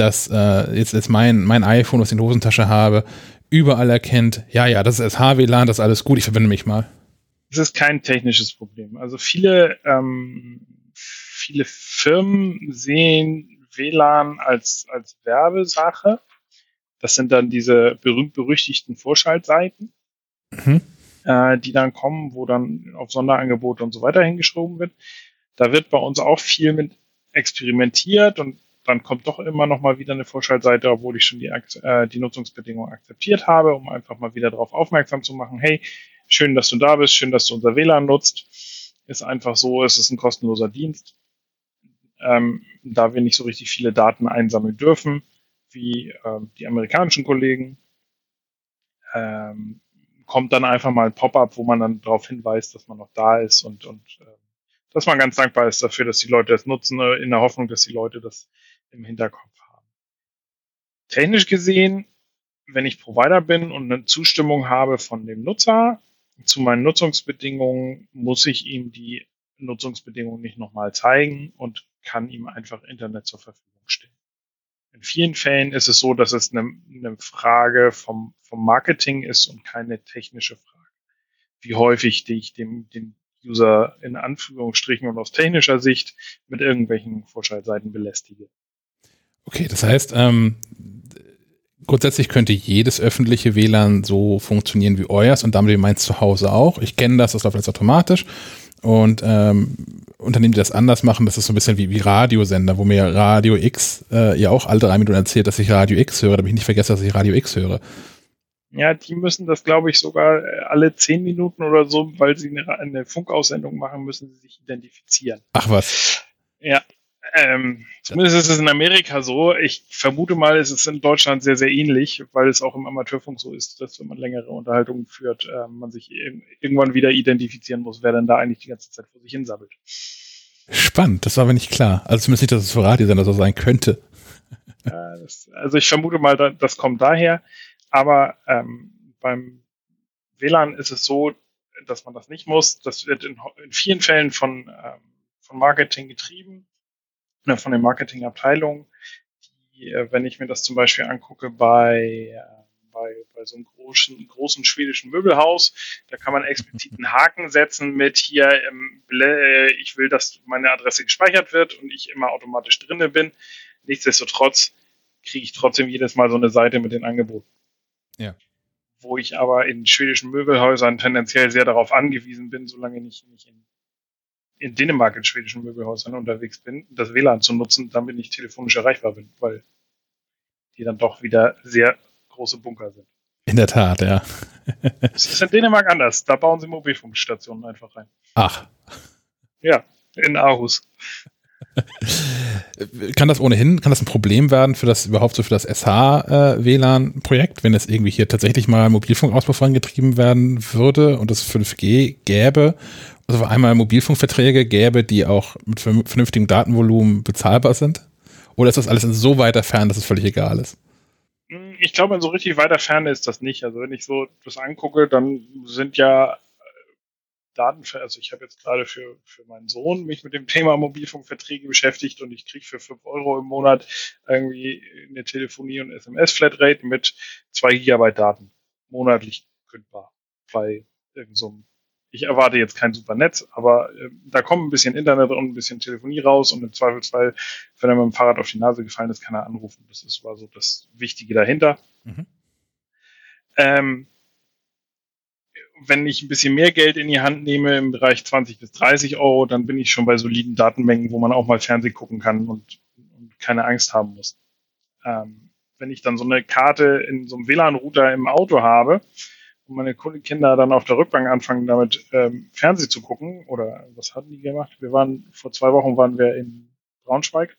dass äh, jetzt, jetzt mein, mein iPhone, was ich in der Hosentasche habe, überall erkennt, ja, ja, das ist SH-WLAN, das ist alles gut, ich verbinde mich mal. Das ist kein technisches Problem. Also viele, ähm, viele Firmen sehen WLAN als, als Werbesache das sind dann diese berühmt-berüchtigten Vorschaltseiten, mhm. äh, die dann kommen, wo dann auf Sonderangebote und so weiter hingeschoben wird. Da wird bei uns auch viel mit experimentiert und dann kommt doch immer noch mal wieder eine Vorschaltseite, obwohl ich schon die, äh, die Nutzungsbedingungen akzeptiert habe, um einfach mal wieder darauf aufmerksam zu machen, hey, schön, dass du da bist, schön, dass du unser WLAN nutzt. Ist einfach so, es ist ein kostenloser Dienst. Ähm, da wir nicht so richtig viele Daten einsammeln dürfen, wie ähm, die amerikanischen Kollegen. Ähm, kommt dann einfach mal ein Pop-up, wo man dann darauf hinweist, dass man noch da ist und, und äh, dass man ganz dankbar ist dafür, dass die Leute das nutzen, äh, in der Hoffnung, dass die Leute das im Hinterkopf haben. Technisch gesehen, wenn ich Provider bin und eine Zustimmung habe von dem Nutzer zu meinen Nutzungsbedingungen, muss ich ihm die Nutzungsbedingungen nicht nochmal zeigen und kann ihm einfach Internet zur Verfügung stellen. In vielen Fällen ist es so, dass es eine, eine Frage vom, vom Marketing ist und keine technische Frage. Wie häufig ich dem, den User in Anführungsstrichen und aus technischer Sicht mit irgendwelchen Vorschaltseiten belästige. Okay, das heißt, ähm, grundsätzlich könnte jedes öffentliche WLAN so funktionieren wie euers und damit wie meins zu Hause auch. Ich kenne das, das läuft jetzt automatisch. Und ähm, Unternehmen, die das anders machen, das ist so ein bisschen wie, wie Radiosender, wo mir Radio X äh, ja auch alle drei Minuten erzählt, dass ich Radio X höre, damit ich nicht vergesse, dass ich Radio X höre. Ja, die müssen das, glaube ich, sogar äh, alle zehn Minuten oder so, weil sie eine, eine Funkaussendung machen, müssen sie sich identifizieren. Ach was. Ja, ähm, zumindest ist es in Amerika so. Ich vermute mal, es ist in Deutschland sehr, sehr ähnlich, weil es auch im Amateurfunk so ist, dass wenn man längere Unterhaltungen führt, äh, man sich irgendwann wieder identifizieren muss, wer denn da eigentlich die ganze Zeit vor sich hinsammelt. Spannend, das war mir nicht klar. Also zumindest nicht, dass es für Radiosender so sein könnte. Äh, das, also ich vermute mal, das kommt daher. Aber ähm, beim WLAN ist es so, dass man das nicht muss. Das wird in, in vielen Fällen von, ähm, von Marketing getrieben von den Marketingabteilungen, die, äh, wenn ich mir das zum Beispiel angucke bei, äh, bei, bei so einem großen, großen schwedischen Möbelhaus, da kann man explizit einen Haken setzen mit hier, ähm, ich will, dass meine Adresse gespeichert wird und ich immer automatisch drinne bin. Nichtsdestotrotz kriege ich trotzdem jedes Mal so eine Seite mit den Angeboten. Ja. wo ich aber in schwedischen Möbelhäusern tendenziell sehr darauf angewiesen bin, solange ich nicht in, in Dänemark in schwedischen Möbelhäusern unterwegs bin, das WLAN zu nutzen, damit ich telefonisch erreichbar bin, weil die dann doch wieder sehr große Bunker sind. In der Tat, ja. Es ist in Dänemark anders. Da bauen sie Mobilfunkstationen einfach rein. Ach. Ja, in Aarhus. [laughs] kann das ohnehin, kann das ein Problem werden für das überhaupt so für das SH-WLAN-Projekt, äh, wenn es irgendwie hier tatsächlich mal Mobilfunkausbau vorangetrieben werden würde und es 5G gäbe, also einmal Mobilfunkverträge gäbe, die auch mit vernünftigem Datenvolumen bezahlbar sind? Oder ist das alles in so weiter Fern, dass es völlig egal ist? Ich glaube, in so richtig weiter Ferne ist das nicht. Also wenn ich so das angucke, dann sind ja Daten, also ich habe jetzt gerade für, für meinen Sohn mich mit dem Thema Mobilfunkverträge beschäftigt und ich kriege für 5 Euro im Monat irgendwie eine Telefonie- und SMS-Flatrate mit 2 Gigabyte Daten monatlich kündbar bei irgendeinem so ich erwarte jetzt kein super Netz, aber äh, da kommt ein bisschen Internet und ein bisschen Telefonie raus und im Zweifelsfall, wenn er mit dem Fahrrad auf die Nase gefallen ist, kann er anrufen. Das ist war so das Wichtige dahinter. Mhm. Ähm, wenn ich ein bisschen mehr Geld in die Hand nehme, im Bereich 20 bis 30 Euro, dann bin ich schon bei soliden Datenmengen, wo man auch mal Fernsehen gucken kann und, und keine Angst haben muss. Ähm, wenn ich dann so eine Karte in so einem WLAN-Router im Auto habe und meine Kinder dann auf der Rückbank anfangen, damit ähm, Fernsehen zu gucken, oder was hatten die gemacht? Wir waren, vor zwei Wochen waren wir in Braunschweig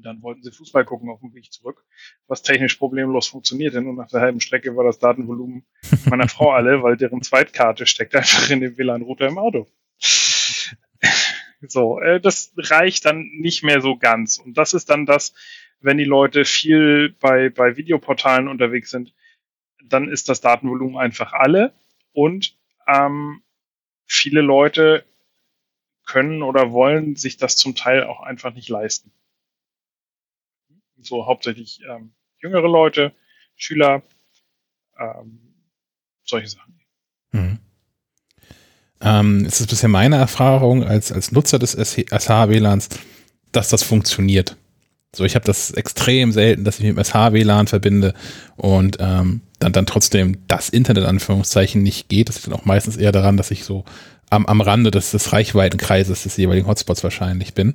und dann wollten sie Fußball gucken auf dem Weg zurück, was technisch problemlos funktionierte. Und nach der halben Strecke war das Datenvolumen meiner [laughs] Frau alle, weil deren Zweitkarte steckt einfach in dem WLAN-Router im Auto. so, äh, das reicht dann nicht mehr so ganz. Und das ist dann das, wenn die Leute viel bei, bei Videoportalen unterwegs sind, dann ist das Datenvolumen einfach alle. Und ähm, viele Leute können oder wollen sich das zum Teil auch einfach nicht leisten so hauptsächlich ähm, jüngere Leute, Schüler, ähm, solche Sachen. Mhm. Ähm, es ist bisher meine Erfahrung als, als Nutzer des SH-WLANs, dass das funktioniert. So, ich habe das extrem selten, dass ich mit dem SH-WLAN verbinde und ähm, dann, dann trotzdem das Internet Anführungszeichen nicht geht. Das liegt dann auch meistens eher daran, dass ich so am, am Rande des, des Reichweitenkreises des jeweiligen Hotspots wahrscheinlich bin.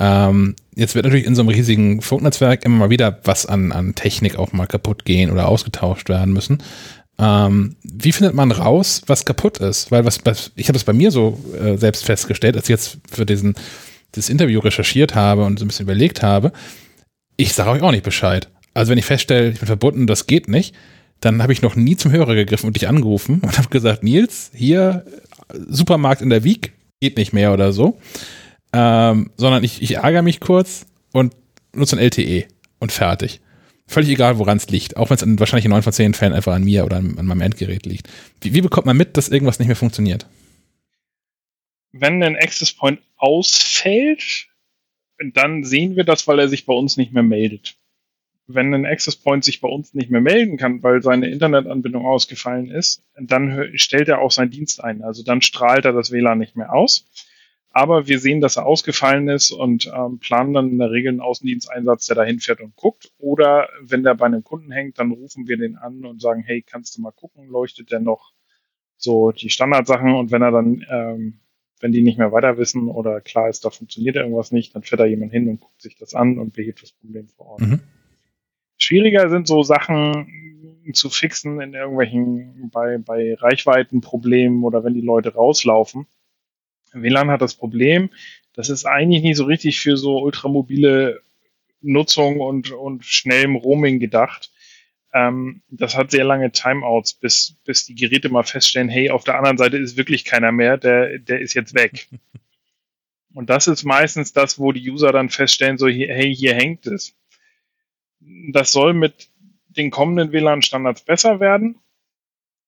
Ähm, jetzt wird natürlich in so einem riesigen Funknetzwerk immer mal wieder was an, an Technik auch mal kaputt gehen oder ausgetauscht werden müssen. Ähm, wie findet man raus, was kaputt ist? Weil was, was ich habe das bei mir so äh, selbst festgestellt, als ich jetzt für diesen das Interview recherchiert habe und so ein bisschen überlegt habe, ich sage euch auch nicht Bescheid. Also wenn ich feststelle, ich bin verbunden, das geht nicht, dann habe ich noch nie zum Hörer gegriffen und dich angerufen [laughs] und habe gesagt, Nils, hier Supermarkt in der Wieg geht nicht mehr oder so ähm, sondern ich, ich ärgere mich kurz und nutze ein LTE und fertig. Völlig egal, woran es liegt. Auch wenn es wahrscheinlich in neun von zehn Fällen einfach an mir oder an, an meinem Endgerät liegt. Wie, wie, bekommt man mit, dass irgendwas nicht mehr funktioniert? Wenn ein Access Point ausfällt, dann sehen wir das, weil er sich bei uns nicht mehr meldet. Wenn ein Access Point sich bei uns nicht mehr melden kann, weil seine Internetanbindung ausgefallen ist, dann stellt er auch seinen Dienst ein. Also dann strahlt er das WLAN nicht mehr aus aber wir sehen, dass er ausgefallen ist und ähm, planen dann in der Regel einen Außendiensteinsatz, der dahin fährt und guckt. Oder wenn der bei einem Kunden hängt, dann rufen wir den an und sagen, hey, kannst du mal gucken, leuchtet der noch so die Standardsachen und wenn er dann, ähm, wenn die nicht mehr weiter wissen oder klar ist, da funktioniert irgendwas nicht, dann fährt da jemand hin und guckt sich das an und behebt das Problem vor Ort. Mhm. Schwieriger sind so Sachen zu fixen in irgendwelchen, bei, bei Reichweitenproblemen oder wenn die Leute rauslaufen WLAN hat das Problem, das ist eigentlich nicht so richtig für so ultramobile Nutzung und, und schnellem Roaming gedacht. Ähm, das hat sehr lange Timeouts, bis, bis die Geräte mal feststellen, hey, auf der anderen Seite ist wirklich keiner mehr, der, der ist jetzt weg. [laughs] Und das ist meistens das, wo die User dann feststellen, so, hey, hier hängt es. Das soll mit den kommenden WLAN-Standards besser werden.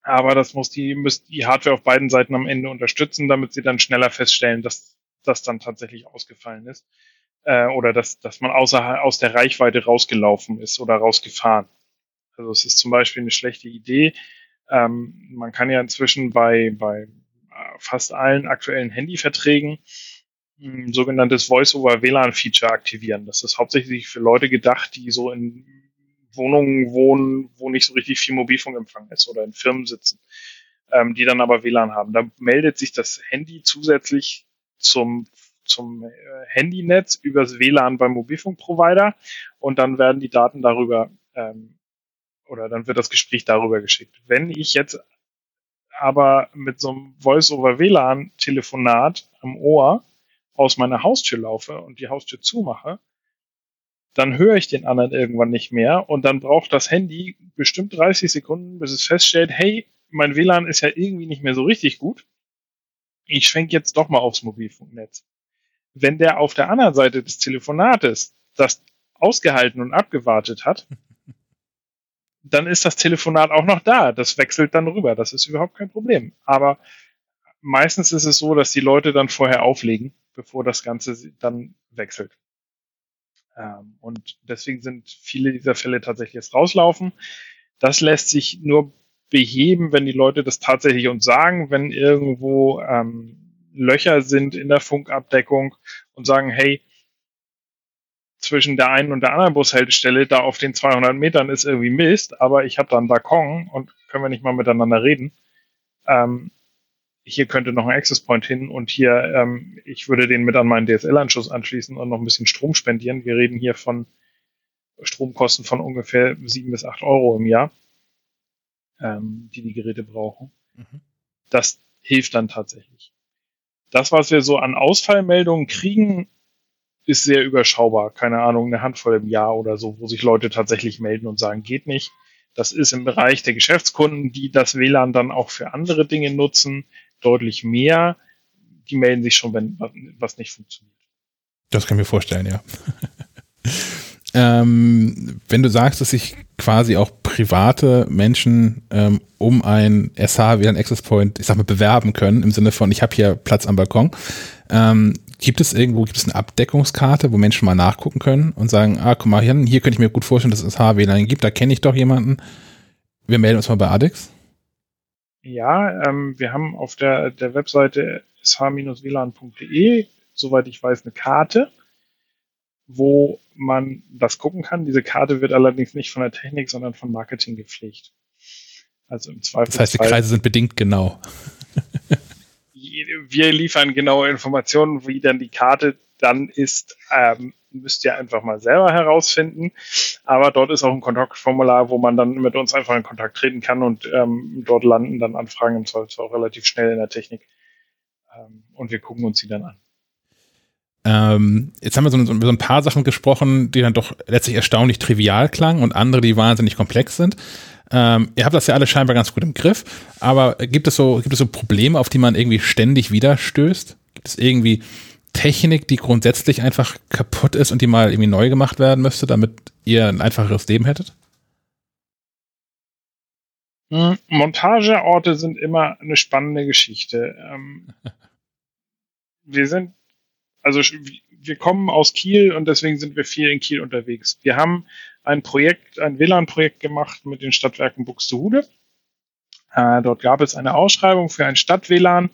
Aber das muss die, muss die Hardware auf beiden Seiten am Ende unterstützen, damit sie dann schneller feststellen, dass das dann tatsächlich ausgefallen ist. Äh, oder dass, dass man außer, aus der Reichweite rausgelaufen ist oder rausgefahren. Also es ist zum Beispiel eine schlechte Idee. Ähm, man kann ja inzwischen bei, bei äh, fast allen aktuellen Handyverträgen ein sogenanntes Voice-over-WLAN-Feature aktivieren. Das ist hauptsächlich für Leute gedacht, die so in Wohnungen wohnen, wo nicht so richtig viel Mobilfunkempfang ist oder in Firmen sitzen, ähm, die dann aber WLAN haben. Da meldet sich das Handy zusätzlich zum zum äh, Handynetz übers WLAN beim Mobilfunkprovider und dann werden die Daten darüber ähm, oder dann wird das Gespräch darüber geschickt. Wenn ich jetzt aber mit so einem Voice-over-WLAN-Telefonat am Ohr aus meiner Haustür laufe und die Haustür zumache, dann höre ich den anderen irgendwann nicht mehr und dann braucht das Handy bestimmt 30 Sekunden, bis es feststellt, hey, mein WLAN ist ja irgendwie nicht mehr so richtig gut. Ich schwenke jetzt doch mal aufs Mobilfunknetz. Wenn der auf der anderen Seite des Telefonates das ausgehalten und abgewartet hat, [laughs] dann ist das Telefonat auch noch da. Das wechselt dann rüber. Das ist überhaupt kein Problem. Aber meistens ist es so, dass die Leute dann vorher auflegen, bevor das Ganze dann wechselt. Ähm, und deswegen sind viele dieser Fälle tatsächlich jetzt rauslaufen. Das lässt sich nur beheben, wenn die Leute das tatsächlich uns sagen, wenn irgendwo ähm, Löcher sind in der Funkabdeckung und sagen, hey, zwischen der einen und der anderen Bushaltestelle, da auf den 200 Metern ist irgendwie Mist, aber ich habe da einen Balkon und können wir nicht mal miteinander reden. Ähm, hier könnte noch ein Access Point hin und hier, ähm, ich würde den mit an meinen DSL-Anschluss anschließen und noch ein bisschen Strom spendieren. Wir reden hier von Stromkosten von ungefähr sieben bis acht Euro im Jahr, ähm, die die Geräte brauchen. Mhm. Das hilft dann tatsächlich. Das, was wir so an Ausfallmeldungen kriegen, ist sehr überschaubar. Keine Ahnung, eine Handvoll im Jahr oder so, wo sich Leute tatsächlich melden und sagen, geht nicht. Das ist im Bereich der Geschäftskunden, die das WLAN dann auch für andere Dinge nutzen, deutlich mehr. Die melden sich schon, wenn was nicht funktioniert. Das kann ich mir vorstellen, ja. [laughs] ähm, wenn du sagst, dass sich quasi auch private Menschen ähm, um ein SH wie ein Access Point, ich sag mal, bewerben können, im Sinne von, ich habe hier Platz am Balkon. Ähm, Gibt es irgendwo, gibt es eine Abdeckungskarte, wo Menschen mal nachgucken können und sagen, ah, guck mal, hier, hier könnte ich mir gut vorstellen, dass es HWLAN gibt, da kenne ich doch jemanden. Wir melden uns mal bei ADEX. Ja, ähm, wir haben auf der, der Webseite sh-wlan.de, soweit ich weiß, eine Karte, wo man das gucken kann. Diese Karte wird allerdings nicht von der Technik, sondern von Marketing gepflegt. Also im Zweifel. Das heißt, die Kreise sind bedingt genau [laughs] wir liefern genaue Informationen, wie dann die Karte dann ist, ähm, müsst ihr einfach mal selber herausfinden. Aber dort ist auch ein Kontaktformular, wo man dann mit uns einfach in Kontakt treten kann und ähm, dort landen dann Anfragen im Zweifel auch relativ schnell in der Technik. Ähm, und wir gucken uns die dann an. Ähm, jetzt haben wir so, so, so, ein paar Sachen gesprochen, die dann doch letztlich erstaunlich trivial klangen und andere, die wahnsinnig komplex sind. Ähm, ihr habt das ja alle scheinbar ganz gut im Griff, aber gibt es so, gibt es so Probleme, auf die man irgendwie ständig wieder stößt? Gibt es irgendwie Technik, die grundsätzlich einfach kaputt ist und die mal irgendwie neu gemacht werden müsste, damit ihr ein einfacheres Leben hättet? Hm, Montageorte sind immer eine spannende Geschichte. Ähm, [laughs] wir sind, also wir kommen aus Kiel und deswegen sind wir viel in Kiel unterwegs. Wir haben ein Projekt, ein WLAN-Projekt gemacht mit den Stadtwerken Buxtehude. Äh, dort gab es eine Ausschreibung für ein Stadt-WLAN,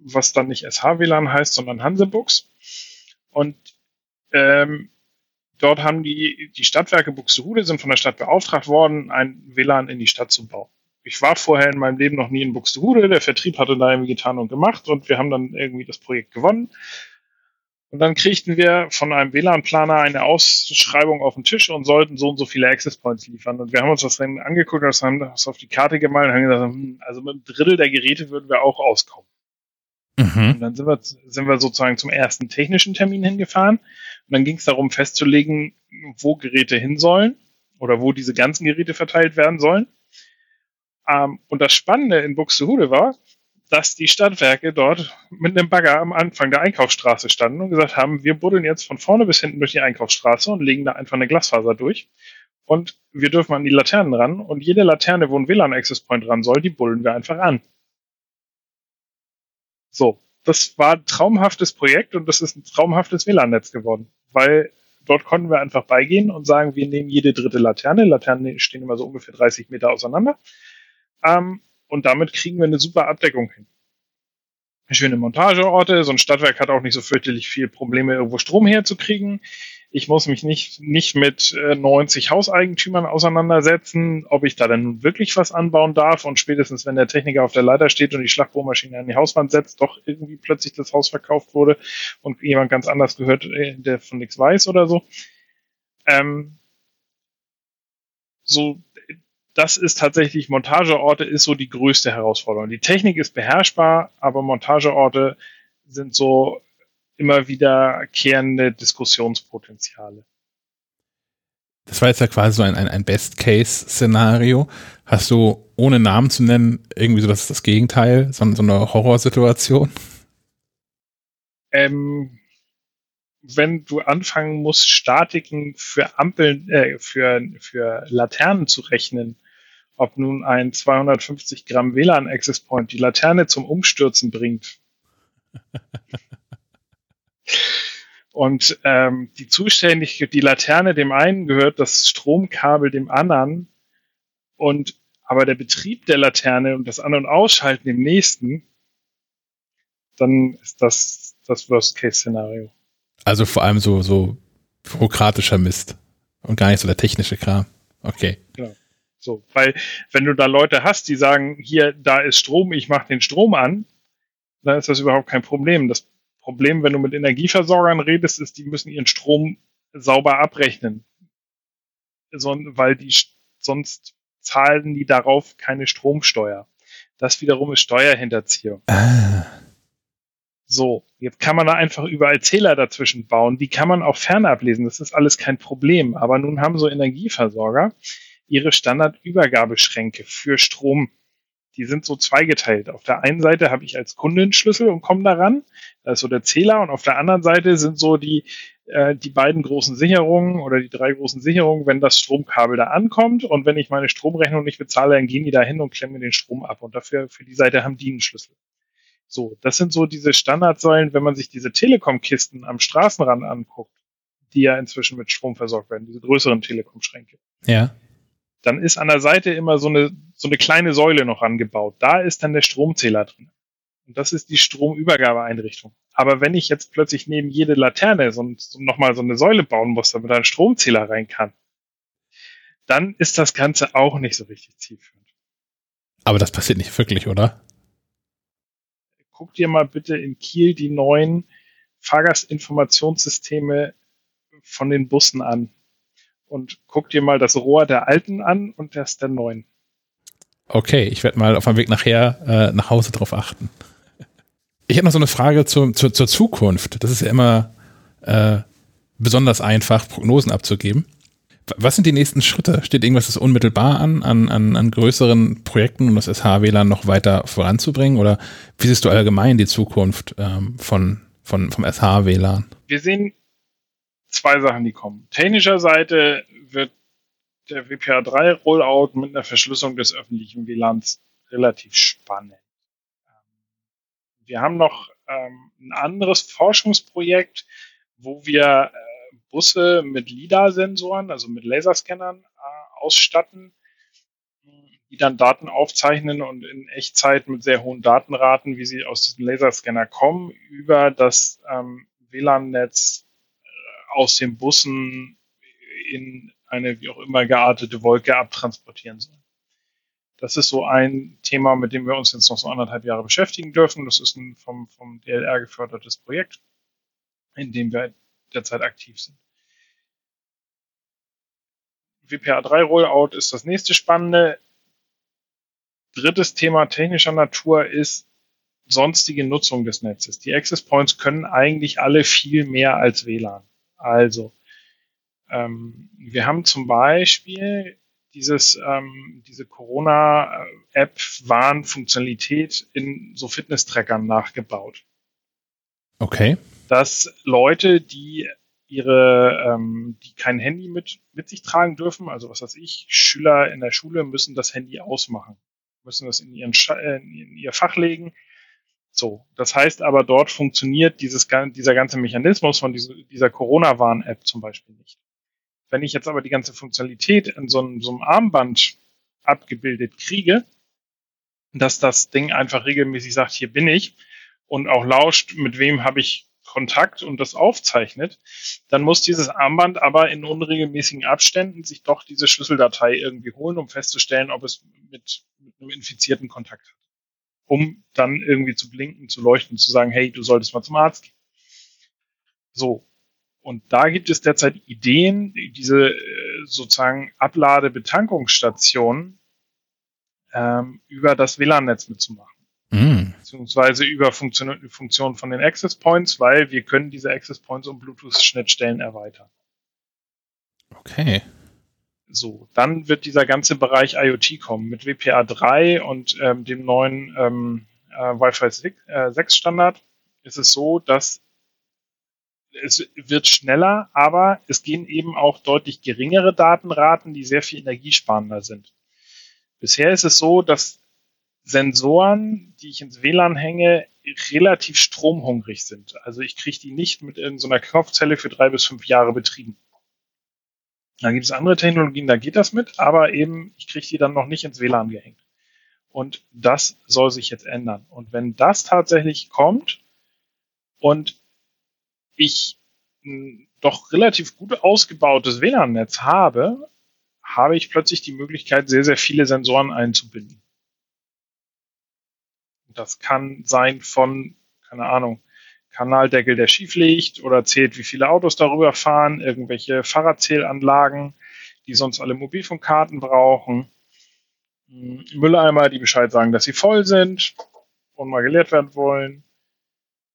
was dann nicht SH-WLAN heißt, sondern Hansebux. Und ähm, dort haben die, die Stadtwerke Buxtehude sind von der Stadt beauftragt worden, ein WLAN in die Stadt zu bauen. Ich war vorher in meinem Leben noch nie in Buxtehude, der Vertrieb hatte da irgendwie getan und gemacht und wir haben dann irgendwie das Projekt gewonnen und dann kriegten wir von einem WLAN-Planer eine Ausschreibung auf den Tisch und sollten so und so viele Access Points liefern. Und wir haben uns das dann angeguckt und haben das auf die Karte gemalt und haben gesagt, hm, also mit einem Drittel der Geräte würden wir auch auskommen. Mhm. Und dann sind wir, sind wir sozusagen zum ersten technischen Termin hingefahren. Und dann ging es darum festzulegen, wo Geräte hin sollen oder wo diese ganzen Geräte verteilt werden sollen. Ähm, und das Spannende in Buxtehude war, dass die Stadtwerke dort mit einem Bagger am Anfang der Einkaufsstraße standen und gesagt haben, wir buddeln jetzt von vorne bis hinten durch die Einkaufsstraße und legen da einfach eine Glasfaser durch. Und wir dürfen an die Laternen ran und jede Laterne, wo ein WLAN-Access Point ran soll, die bullen wir einfach an. So, das war ein traumhaftes Projekt und das ist ein traumhaftes WLAN-Netz geworden, weil dort konnten wir einfach beigehen und sagen, wir nehmen jede dritte Laterne. Laternen stehen immer so ungefähr 30 Meter auseinander. Ähm, und damit kriegen wir eine super Abdeckung hin. Schöne Montageorte, so ein Stadtwerk hat auch nicht so fürchterlich viel Probleme, irgendwo Strom herzukriegen. Ich muss mich nicht, nicht mit 90 äh, Hauseigentümern auseinandersetzen, ob ich da dann wirklich was anbauen darf und spätestens, wenn der Techniker auf der Leiter steht und die Schlagbohrmaschine an die Hauswand setzt, doch irgendwie plötzlich das Haus verkauft wurde und jemand ganz anders gehört, äh, der von nichts weiß oder so. Ähm, so, das ist tatsächlich, Montageorte ist so die größte Herausforderung. Die Technik ist beherrschbar, aber Montageorte sind so immer wiederkehrende Diskussionspotenziale. Das war jetzt ja quasi so ein, ein, ein Best-Case-Szenario. Hast du, ohne Namen zu nennen, irgendwie so das, das Gegenteil, so, so eine Horrorsituation? Ähm, wenn du anfangen musst, Statiken für Ampeln, äh, für, für Laternen zu rechnen, ob nun ein 250 Gramm WLAN Access Point die Laterne zum Umstürzen bringt. [laughs] Und ähm, die zuständige, die Laterne dem einen gehört, das Stromkabel dem anderen und aber der Betrieb der Laterne und das An- und Ausschalten dem nächsten, dann ist das das Worst-Case-Szenario. Also vor allem so, so bürokratischer Mist und gar nicht so der technische Kram. Okay. Genau. So, weil wenn du da Leute hast, die sagen, hier, da ist Strom, ich mache den Strom an, dann ist das überhaupt kein Problem. Das Problem, wenn du mit Energieversorgern redest, ist, die müssen ihren Strom sauber abrechnen. So, weil die sonst zahlen die darauf keine Stromsteuer. Das wiederum ist Steuerhinterziehung. Ah. So, jetzt kann man da einfach überall Zähler dazwischen bauen. Die kann man auch fernab lesen. Das ist alles kein Problem. Aber nun haben so Energieversorger ihre Standardübergabeschränke für Strom. Die sind so zweigeteilt. Auf der einen Seite habe ich als Kunde einen Schlüssel und komme daran. Da ist so der Zähler. Und auf der anderen Seite sind so die, äh, die beiden großen Sicherungen oder die drei großen Sicherungen, wenn das Stromkabel da ankommt. Und wenn ich meine Stromrechnung nicht bezahle, dann gehen die da hin und klemmen den Strom ab. Und dafür, für die Seite haben die einen Schlüssel. So, das sind so diese Standardsäulen, wenn man sich diese Telekom-Kisten am Straßenrand anguckt, die ja inzwischen mit Strom versorgt werden, diese größeren Telekom-Schränke. Ja. Dann ist an der Seite immer so eine, so eine kleine Säule noch angebaut. Da ist dann der Stromzähler drin. Und das ist die Stromübergabeeinrichtung. Aber wenn ich jetzt plötzlich neben jede Laterne so, so nochmal so eine Säule bauen muss, damit da ein Stromzähler rein kann, dann ist das Ganze auch nicht so richtig zielführend. Aber das passiert nicht wirklich, oder? guck dir mal bitte in Kiel die neuen Fahrgastinformationssysteme von den Bussen an. Und guck dir mal das Rohr der alten an und das der neuen. Okay, ich werde mal auf meinem Weg nachher äh, nach Hause drauf achten. Ich habe noch so eine Frage zu, zu, zur Zukunft. Das ist ja immer äh, besonders einfach, Prognosen abzugeben. Was sind die nächsten Schritte? Steht irgendwas das unmittelbar an, an, an, an größeren Projekten, um das SH-WLAN noch weiter voranzubringen? Oder wie siehst du allgemein die Zukunft ähm, von, von, vom SH-WLAN? Wir sehen zwei Sachen, die kommen. Technischer Seite wird der WPA3-Rollout mit einer Verschlüsselung des öffentlichen WLANs relativ spannend. Wir haben noch ähm, ein anderes Forschungsprojekt, wo wir äh, Busse mit LIDAR-Sensoren, also mit Laserscannern äh, ausstatten, die dann Daten aufzeichnen und in Echtzeit mit sehr hohen Datenraten, wie sie aus diesem Laserscanner kommen, über das ähm, WLAN-Netz aus den Bussen in eine wie auch immer geartete Wolke abtransportieren sollen. Das ist so ein Thema, mit dem wir uns jetzt noch so anderthalb Jahre beschäftigen dürfen. Das ist ein vom, vom DLR gefördertes Projekt, in dem wir derzeit aktiv sind. WPA3 Rollout ist das nächste spannende. Drittes Thema technischer Natur ist sonstige Nutzung des Netzes. Die Access Points können eigentlich alle viel mehr als WLAN. Also, ähm, wir haben zum Beispiel dieses, ähm, diese Corona-App-Warn-Funktionalität in so Fitness-Trackern nachgebaut. Okay dass Leute, die ihre, ähm, die kein Handy mit, mit sich tragen dürfen, also was weiß ich, Schüler in der Schule müssen das Handy ausmachen, müssen das in, ihren äh, in ihr Fach legen. So, das heißt aber, dort funktioniert dieses, dieser ganze Mechanismus von diese, dieser Corona-Warn-App zum Beispiel nicht. Wenn ich jetzt aber die ganze Funktionalität in so einem, so einem Armband abgebildet kriege, dass das Ding einfach regelmäßig sagt, hier bin ich und auch lauscht, mit wem habe ich Kontakt und das aufzeichnet, dann muss dieses Armband aber in unregelmäßigen Abständen sich doch diese Schlüsseldatei irgendwie holen, um festzustellen, ob es mit, mit einem Infizierten Kontakt hat. Um dann irgendwie zu blinken, zu leuchten, zu sagen, hey, du solltest mal zum Arzt gehen. So. Und da gibt es derzeit Ideen, diese äh, sozusagen Ablade-Betankungsstationen ähm, über das WLAN-Netz mitzumachen. Mm. Beziehungsweise über Funktion, Funktionen von den Access Points, weil wir können diese Access Points um Bluetooth-Schnittstellen erweitern. Okay. So, dann wird dieser ganze Bereich IoT kommen mit WPA 3 und ähm, dem neuen ähm, äh, Wi-Fi 6, äh, 6 Standard. Ist es so, dass es wird schneller, aber es gehen eben auch deutlich geringere Datenraten, die sehr viel energiesparender sind. Bisher ist es so, dass Sensoren, die ich ins WLAN hänge, relativ stromhungrig sind. Also ich kriege die nicht mit irgendeiner Knopfzelle für drei bis fünf Jahre betrieben. Dann gibt es andere Technologien, da geht das mit, aber eben, ich kriege die dann noch nicht ins WLAN gehängt. Und das soll sich jetzt ändern. Und wenn das tatsächlich kommt und ich ein doch relativ gut ausgebautes WLAN-Netz habe, habe ich plötzlich die Möglichkeit, sehr, sehr viele Sensoren einzubinden. Das kann sein von, keine Ahnung, Kanaldeckel, der schief liegt oder zählt, wie viele Autos darüber fahren, irgendwelche Fahrradzählanlagen, die sonst alle Mobilfunkkarten brauchen, hm, Mülleimer, die Bescheid sagen, dass sie voll sind und mal geleert werden wollen.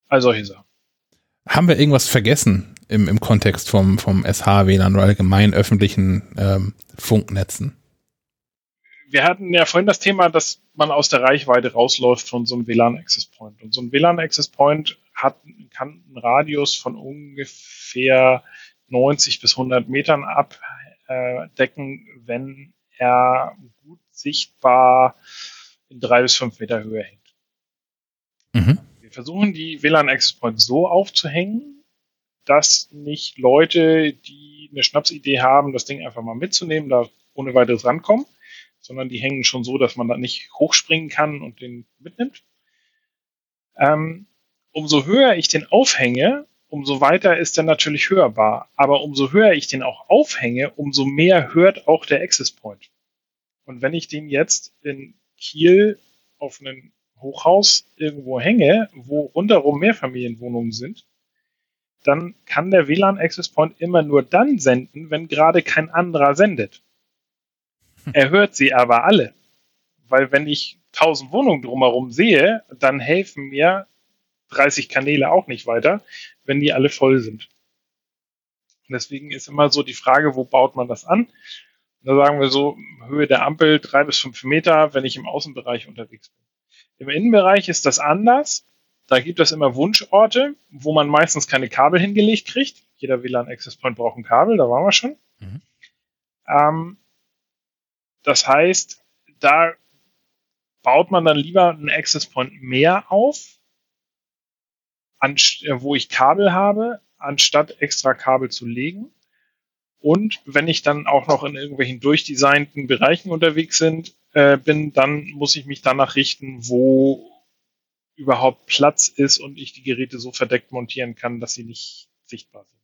All solche Sachen. Haben wir irgendwas vergessen im, im Kontext vom, vom SH-WLAN oder allgemein öffentlichen ähm, Funknetzen? Wir hatten ja vorhin das Thema, dass man aus der Reichweite rausläuft von so einem WLAN-Access Point. Und so ein WLAN-Access Point hat, kann einen Radius von ungefähr 90 bis 100 Metern abdecken, wenn er gut sichtbar in drei bis fünf Meter Höhe hängt. Mhm versuchen die WLAN Access Points so aufzuhängen, dass nicht Leute, die eine Schnapsidee haben, das Ding einfach mal mitzunehmen, da ohne weiteres rankommen, sondern die hängen schon so, dass man da nicht hochspringen kann und den mitnimmt. Ähm, umso höher ich den aufhänge, umso weiter ist er natürlich hörbar. Aber umso höher ich den auch aufhänge, umso mehr hört auch der Access Point. Und wenn ich den jetzt in Kiel auf einen Hochhaus irgendwo hänge, wo rundherum Mehrfamilienwohnungen sind, dann kann der WLAN Access Point immer nur dann senden, wenn gerade kein anderer sendet. Hm. Er hört sie aber alle. Weil wenn ich 1000 Wohnungen drumherum sehe, dann helfen mir 30 Kanäle auch nicht weiter, wenn die alle voll sind. deswegen ist immer so die Frage, wo baut man das an? Da sagen wir so, Höhe der Ampel drei bis fünf Meter, wenn ich im Außenbereich unterwegs bin. Im Innenbereich ist das anders. Da gibt es immer Wunschorte, wo man meistens keine Kabel hingelegt kriegt. Jeder WLAN Access Point braucht ein Kabel, da waren wir schon. Mhm. Ähm, das heißt, da baut man dann lieber einen Access Point mehr auf, an, wo ich Kabel habe, anstatt extra Kabel zu legen. Und wenn ich dann auch noch in irgendwelchen durchdesignten Bereichen unterwegs sind, äh, bin, dann muss ich mich danach richten, wo überhaupt Platz ist und ich die Geräte so verdeckt montieren kann, dass sie nicht sichtbar sind.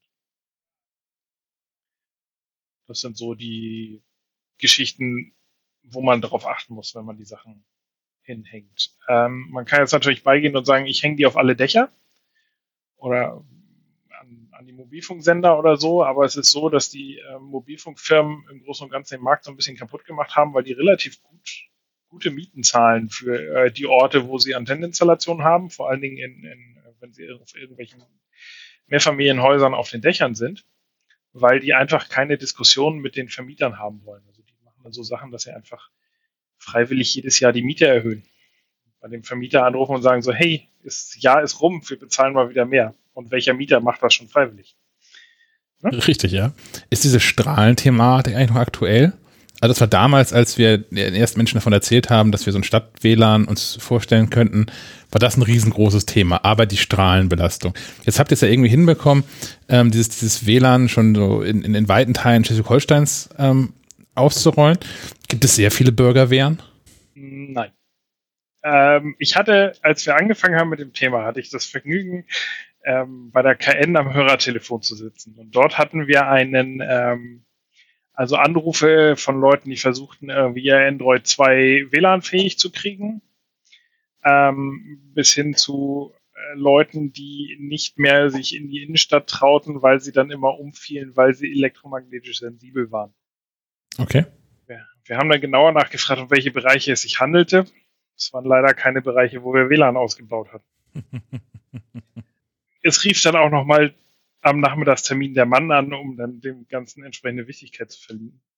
Das sind so die Geschichten, wo man darauf achten muss, wenn man die Sachen hinhängt. Ähm, man kann jetzt natürlich beigehen und sagen, ich hänge die auf alle Dächer oder an die Mobilfunksender oder so, aber es ist so, dass die äh, Mobilfunkfirmen im Großen und Ganzen den Markt so ein bisschen kaputt gemacht haben, weil die relativ gut, gute Mieten zahlen für äh, die Orte, wo sie Antenneninstallationen haben, vor allen Dingen in, in, wenn sie auf irgendwelchen Mehrfamilienhäusern auf den Dächern sind, weil die einfach keine Diskussionen mit den Vermietern haben wollen. Also die machen dann so Sachen, dass sie einfach freiwillig jedes Jahr die Miete erhöhen. Bei dem Vermieter anrufen und sagen so, hey, das Jahr ist rum, wir bezahlen mal wieder mehr. Und welcher Mieter macht das schon freiwillig? Ne? Richtig, ja. Ist diese Strahlenthematik eigentlich noch aktuell? Also das war damals, als wir den ersten Menschen davon erzählt haben, dass wir so ein Stadt-WLAN uns vorstellen könnten, war das ein riesengroßes Thema, aber die Strahlenbelastung. Jetzt habt ihr es ja irgendwie hinbekommen, ähm, dieses, dieses WLAN schon so in, in, in weiten Teilen Schleswig-Holsteins ähm, auszurollen. Gibt es sehr viele Bürgerwehren? Nein. Ähm, ich hatte, als wir angefangen haben mit dem Thema, hatte ich das Vergnügen, ähm, bei der KN am Hörertelefon zu sitzen. Und dort hatten wir einen, ähm, also Anrufe von Leuten, die versuchten, irgendwie ihr Android 2 WLAN-fähig zu kriegen, ähm, bis hin zu äh, Leuten, die nicht mehr sich in die Innenstadt trauten, weil sie dann immer umfielen, weil sie elektromagnetisch sensibel waren. Okay. Wir haben dann genauer nachgefragt, um welche Bereiche es sich handelte. Es waren leider keine Bereiche, wo wir WLAN ausgebaut hatten. [laughs] es rief dann auch nochmal am Nachmittagstermin der Mann an, um dann dem Ganzen entsprechende Wichtigkeit zu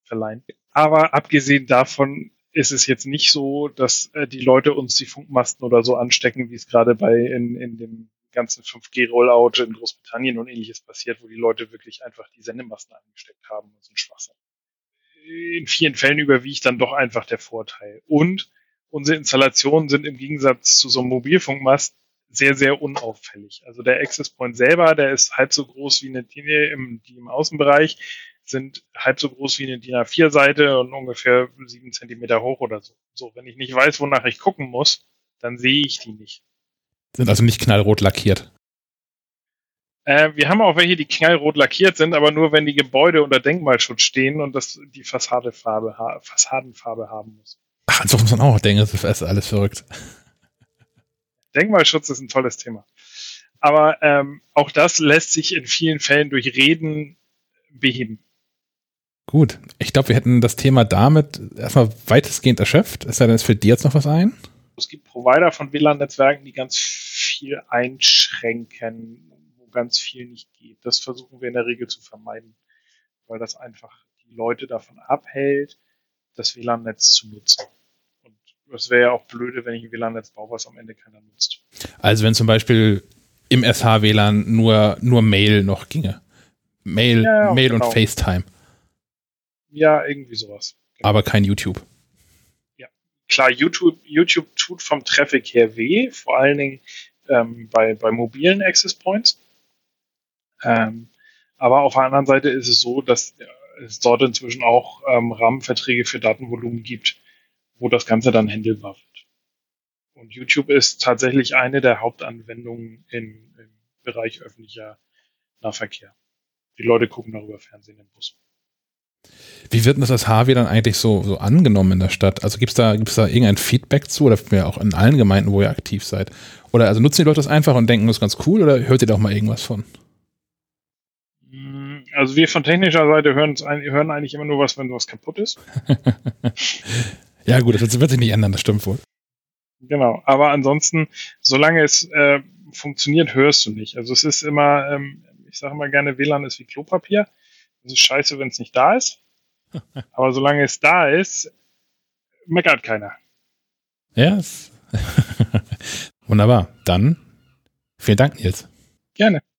verleihen. Aber abgesehen davon ist es jetzt nicht so, dass äh, die Leute uns die Funkmasten oder so anstecken, wie es gerade bei in, in dem ganzen 5G-Rollout in Großbritannien und ähnliches passiert, wo die Leute wirklich einfach die Sendemasten angesteckt haben und so ein Schwachsinn. In vielen Fällen überwiegt dann doch einfach der Vorteil. Und unsere Installationen sind im Gegensatz zu so einem Mobilfunkmast sehr, sehr unauffällig. Also der Access Point selber, der ist halb so groß wie eine DIN im, die im Außenbereich, sind halb so groß wie eine DIN A4-Seite und ungefähr sieben Zentimeter hoch oder so. So, wenn ich nicht weiß, wonach ich gucken muss, dann sehe ich die nicht. Sind also nicht knallrot lackiert. Äh, wir haben auch welche, die knallrot lackiert sind, aber nur wenn die Gebäude unter Denkmalschutz stehen und das die Fassadefarbe, Fassadenfarbe haben muss. Ach, an so muss man auch denken, das ist alles verrückt. Denkmalschutz ist ein tolles Thema. Aber ähm, auch das lässt sich in vielen Fällen durch Reden beheben. Gut, ich glaube, wir hätten das Thema damit erstmal weitestgehend erschöpft. Ist da denn, es fällt dir jetzt noch was ein? Es gibt Provider von WLAN-Netzwerken, die ganz viel einschränken, wo ganz viel nicht geht. Das versuchen wir in der Regel zu vermeiden, weil das einfach die Leute davon abhält, das WLAN-Netz zu nutzen. Das wäre ja auch blöde, wenn ich ein WLAN-Netz baue, was am Ende keiner nutzt. Also wenn zum Beispiel im SH-WLAN nur, nur Mail noch ginge. Mail, ja, Mail genau. und FaceTime. Ja, irgendwie sowas. Genau. Aber kein YouTube. Ja, klar, YouTube, YouTube tut vom Traffic her weh, vor allen Dingen ähm, bei, bei mobilen Access Points. Ähm, aber auf der anderen Seite ist es so, dass es dort inzwischen auch ähm, Rahmenverträge für Datenvolumen gibt, wo das Ganze dann händelbar wird. Und YouTube ist tatsächlich eine der Hauptanwendungen im, im Bereich öffentlicher Nahverkehr. Die Leute gucken darüber Fernsehen im Bus. Wie wird denn das als HW dann eigentlich so, so angenommen in der Stadt? Also gibt es da, gibt's da irgendein Feedback zu oder ja auch in allen Gemeinden, wo ihr aktiv seid? Oder also nutzen die Leute das einfach und denken, das ist ganz cool oder hört ihr da auch mal irgendwas von? Mm, also wir von technischer Seite hören, hören eigentlich immer nur was, wenn was kaputt ist. [laughs] Ja, gut, das wird sich nicht ändern, das stimmt wohl. Genau, aber ansonsten, solange es äh, funktioniert, hörst du nicht. Also es ist immer, ähm, ich sage immer gerne, WLAN ist wie Klopapier. Es ist scheiße, wenn es nicht da ist. [laughs] aber solange es da ist, meckert keiner. Ja, yes. [laughs] wunderbar. Dann vielen Dank, Nils. Gerne.